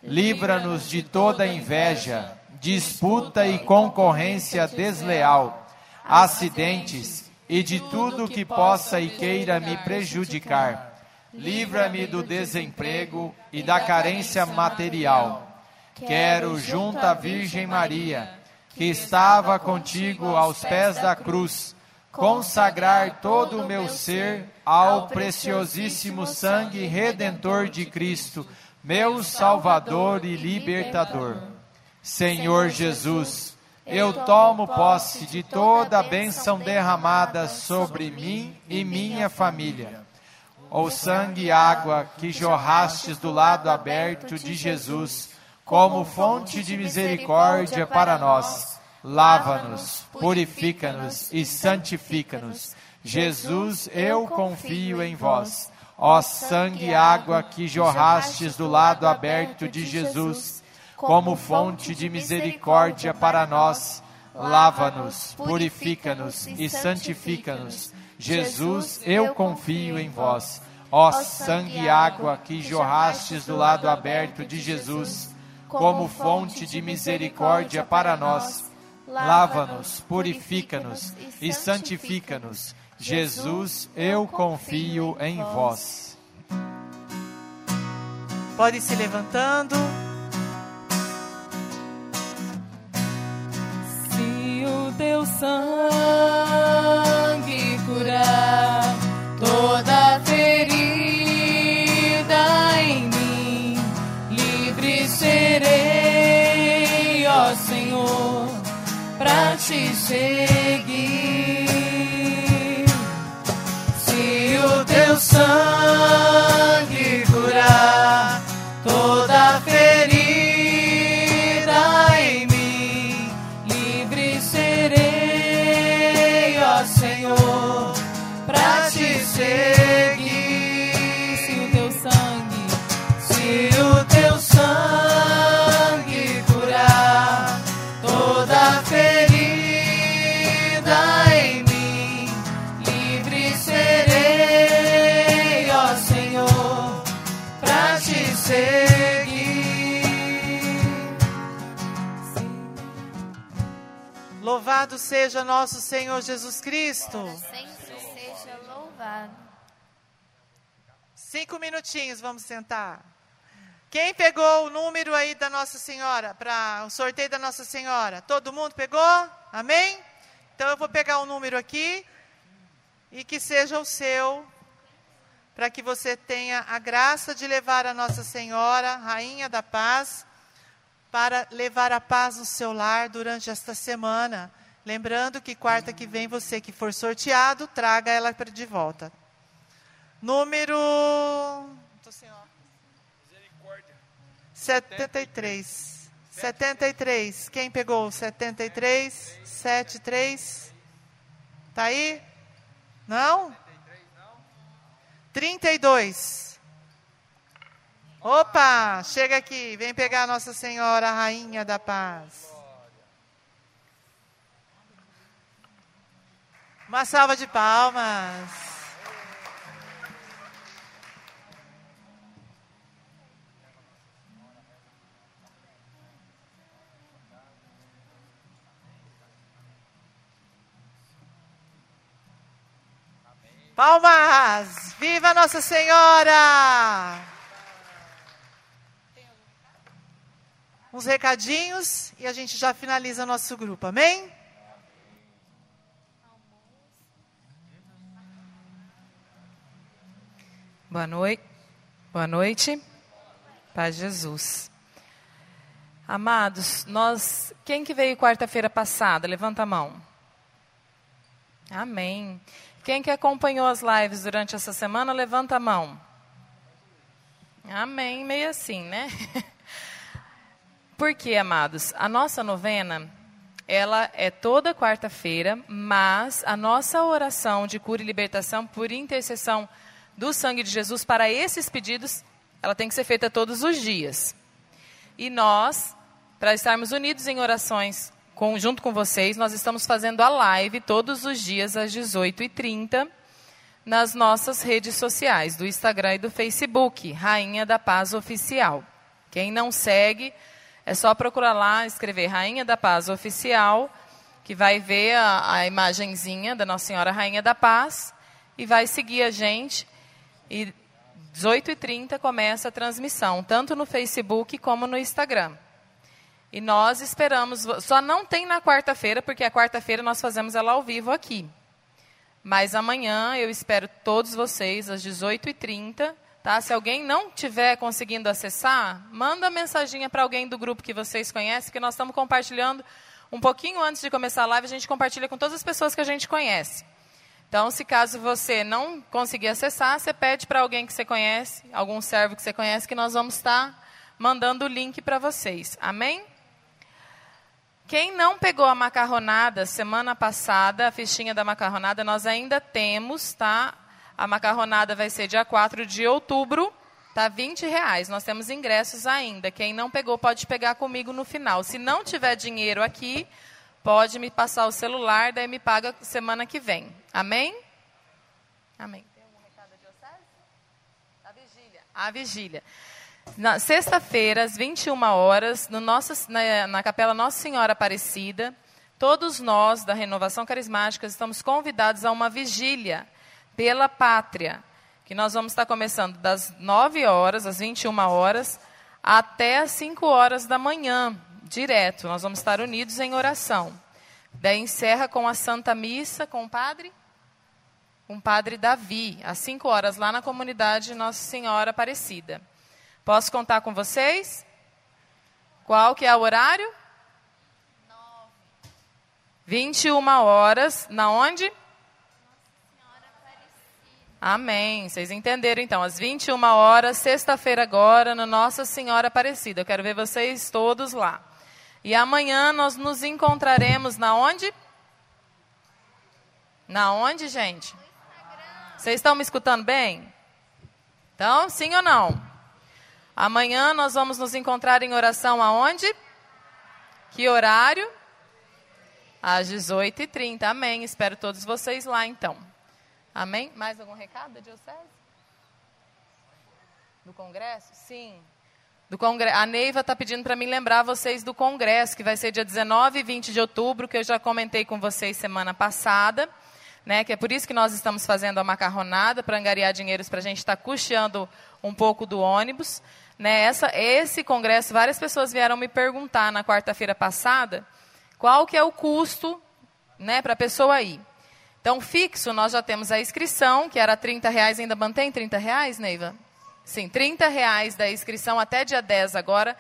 Livra-nos de toda inveja, disputa e concorrência desleal, acidentes e de tudo que possa e queira me prejudicar. Livra-me do desemprego e da carência material. Quero, junto à Virgem Maria, que estava contigo aos pés da cruz, consagrar todo o meu ser ao preciosíssimo sangue redentor de Cristo, meu Salvador e libertador. Senhor Jesus, eu tomo posse de toda a bênção derramada sobre mim e minha família. O sangue e água que jorrastes do lado aberto de Jesus, como fonte de misericórdia para nós lava-nos, purifica-nos e santifica-nos. Jesus, eu confio em vós. Ó sangue e água que jorrastes do lado aberto de Jesus, como fonte de misericórdia para nós, lava-nos, purifica-nos e santifica-nos. Jesus, eu confio em vós. Ó sangue e água que jorrastes do lado aberto de Jesus, como fonte de misericórdia para nós, lava-nos, purifica-nos e santifica-nos. Jesus, eu confio em vós. Pode ir se levantando. Se o teu sangue seja nosso Senhor Jesus Cristo. Sempre seja louvado. Cinco minutinhos, vamos sentar. Quem pegou o número aí da Nossa Senhora, para o sorteio da Nossa Senhora? Todo mundo pegou? Amém? Então eu vou pegar o número aqui e que seja o seu, para que você tenha a graça de levar a Nossa Senhora, Rainha da Paz, para levar a paz no seu lar durante esta semana. Lembrando que quarta que vem, você que for sorteado, traga ela de volta. Número. Tô sem óculos. 73. 73. Quem pegou? 73. 73. Tá aí? Não? 32. Opa, chega aqui, vem pegar Nossa Senhora, a Rainha da Paz. Uma salva de palmas. Palmas! Viva Nossa Senhora! Uns recadinhos e a gente já finaliza nosso grupo, amém? Boa noite. Boa noite. Paz Jesus. Amados, nós, quem que veio quarta-feira passada? Levanta a mão. Amém. Quem que acompanhou as lives durante essa semana? Levanta a mão. Amém, meio assim, né? Por quê, amados? A nossa novena, ela é toda quarta-feira, mas a nossa oração de cura e libertação por intercessão do sangue de Jesus para esses pedidos, ela tem que ser feita todos os dias. E nós, para estarmos unidos em orações com, junto com vocês, nós estamos fazendo a live todos os dias às 18h30 nas nossas redes sociais, do Instagram e do Facebook, Rainha da Paz Oficial. Quem não segue, é só procurar lá, escrever Rainha da Paz Oficial, que vai ver a, a imagenzinha da Nossa Senhora Rainha da Paz e vai seguir a gente. E 18h30 começa a transmissão, tanto no Facebook como no Instagram. E nós esperamos, só não tem na quarta-feira, porque a quarta-feira nós fazemos ela ao vivo aqui. Mas amanhã eu espero todos vocês às 18h30. Tá? Se alguém não estiver conseguindo acessar, manda mensaginha para alguém do grupo que vocês conhecem, que nós estamos compartilhando um pouquinho antes de começar a live, a gente compartilha com todas as pessoas que a gente conhece. Então, se caso você não conseguir acessar, você pede para alguém que você conhece, algum servo que você conhece, que nós vamos estar mandando o link para vocês. Amém? Quem não pegou a macarronada semana passada, a fichinha da macarronada, nós ainda temos, tá? A macarronada vai ser dia 4 de outubro, tá? 20 reais. Nós temos ingressos ainda. Quem não pegou pode pegar comigo no final. Se não tiver dinheiro aqui, pode me passar o celular, daí me paga semana que vem. Amém? Amém. Tem algum recado da diocese? A vigília. A vigília. Na sexta-feira, às 21 horas, no nosso, na, na Capela Nossa Senhora Aparecida, todos nós da Renovação Carismática estamos convidados a uma vigília pela pátria, que nós vamos estar começando das 9 horas, às 21 horas, até às 5 horas da manhã, direto. Nós vamos estar unidos em oração. Daí encerra com a Santa Missa com o padre? O padre Davi, às 5 horas, lá na comunidade Nossa Senhora Aparecida. Posso contar com vocês? Qual que é o horário? 21 horas, na onde? Amém. Vocês entenderam então? Às 21 horas, sexta-feira agora, no Nossa Senhora Aparecida. Eu quero ver vocês todos lá. E amanhã nós nos encontraremos na onde? Na onde, gente? Vocês estão me escutando bem? Então, sim ou não? Amanhã nós vamos nos encontrar em oração aonde? Que horário? Às 18h30. Amém. Espero todos vocês lá então. Amém? Mais algum recado da Diocese? Do Congresso? Sim. Do congre... A Neiva está pedindo para mim lembrar vocês do Congresso, que vai ser dia 19 e 20 de outubro, que eu já comentei com vocês semana passada. Né, que é por isso que nós estamos fazendo a macarronada, para angariar dinheiros para a gente estar tá custeando um pouco do ônibus. Né, essa, esse congresso, várias pessoas vieram me perguntar na quarta-feira passada qual que é o custo né, para a pessoa ir. Então, fixo, nós já temos a inscrição, que era 30 reais, ainda mantém 30 reais, Neiva? Sim, 30 reais da inscrição até dia 10 agora.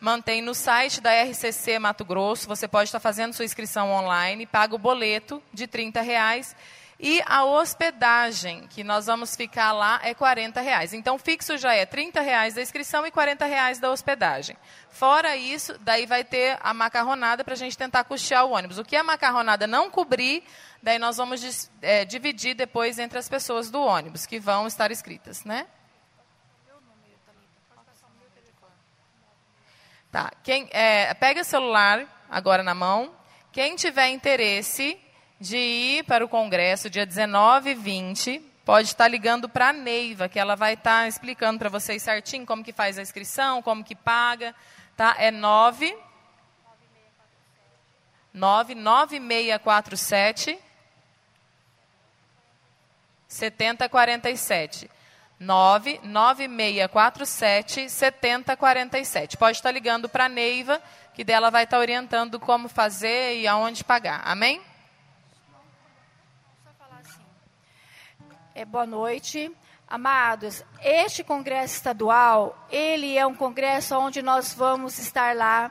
Mantém no site da RCC Mato Grosso. Você pode estar fazendo sua inscrição online, paga o boleto de 30 reais e a hospedagem que nós vamos ficar lá é 40 reais. Então, fixo já é 30 reais da inscrição e 40 reais da hospedagem. Fora isso, daí vai ter a macarronada para a gente tentar custear o ônibus. O que a macarronada não cobrir, daí nós vamos é, dividir depois entre as pessoas do ônibus que vão estar inscritas, né? Tá. Quem, é, pega o celular agora na mão. Quem tiver interesse de ir para o congresso dia 19 e 20, pode estar ligando para a Neiva, que ela vai estar explicando para vocês certinho como que faz a inscrição, como que paga, tá? É 9 99647 7047. 99647 7047. Pode estar ligando para a Neiva, que dela vai estar orientando como fazer e aonde pagar. Amém? É, boa noite. Amados, este congresso estadual, ele é um congresso onde nós vamos estar lá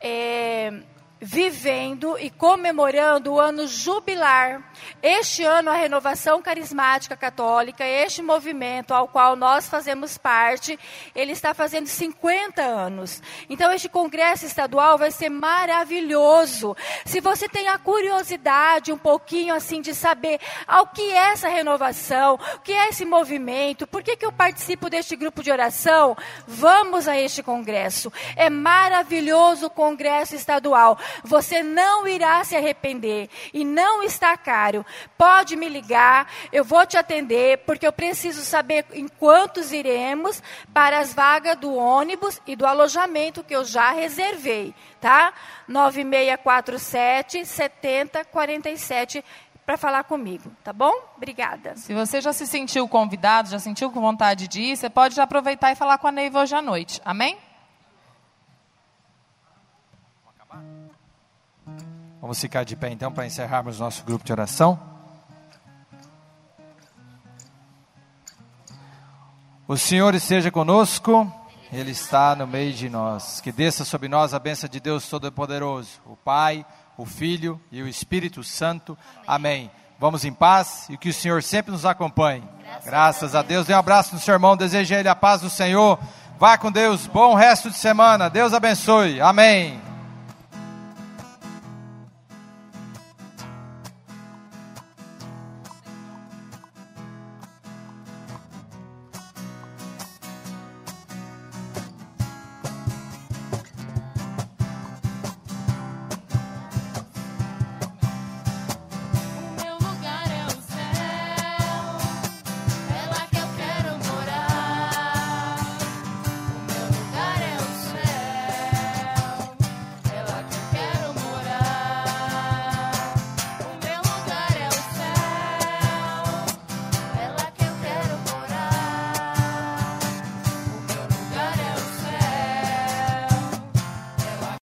é, vivendo e comemorando o ano jubilar. Este ano, a Renovação Carismática Católica, este movimento ao qual nós fazemos parte, ele está fazendo 50 anos. Então, este congresso estadual vai ser maravilhoso. Se você tem a curiosidade um pouquinho assim de saber ao que é essa renovação, o que é esse movimento, por que, que eu participo deste grupo de oração, vamos a este congresso. É maravilhoso o congresso estadual. Você não irá se arrepender e não está caro. Pode me ligar, eu vou te atender, porque eu preciso saber em quantos iremos para as vagas do ônibus e do alojamento que eu já reservei, tá? 9647 7047 para falar comigo, tá bom? Obrigada. Se você já se sentiu convidado, já sentiu com vontade de ir, você pode já aproveitar e falar com a Neiva hoje à noite. Amém? Vamos ficar de pé então para encerrarmos nosso grupo de oração. O Senhor esteja conosco, Ele está no meio de nós. Que desça sobre nós a bênção de Deus Todo-Poderoso, o Pai, o Filho e o Espírito Santo. Amém. Vamos em paz e que o Senhor sempre nos acompanhe. Graças, a Deus. Dê um abraço no seu irmão, deseja ele a paz do Senhor. Vá com Deus, bom resto de semana. Deus abençoe. Amém.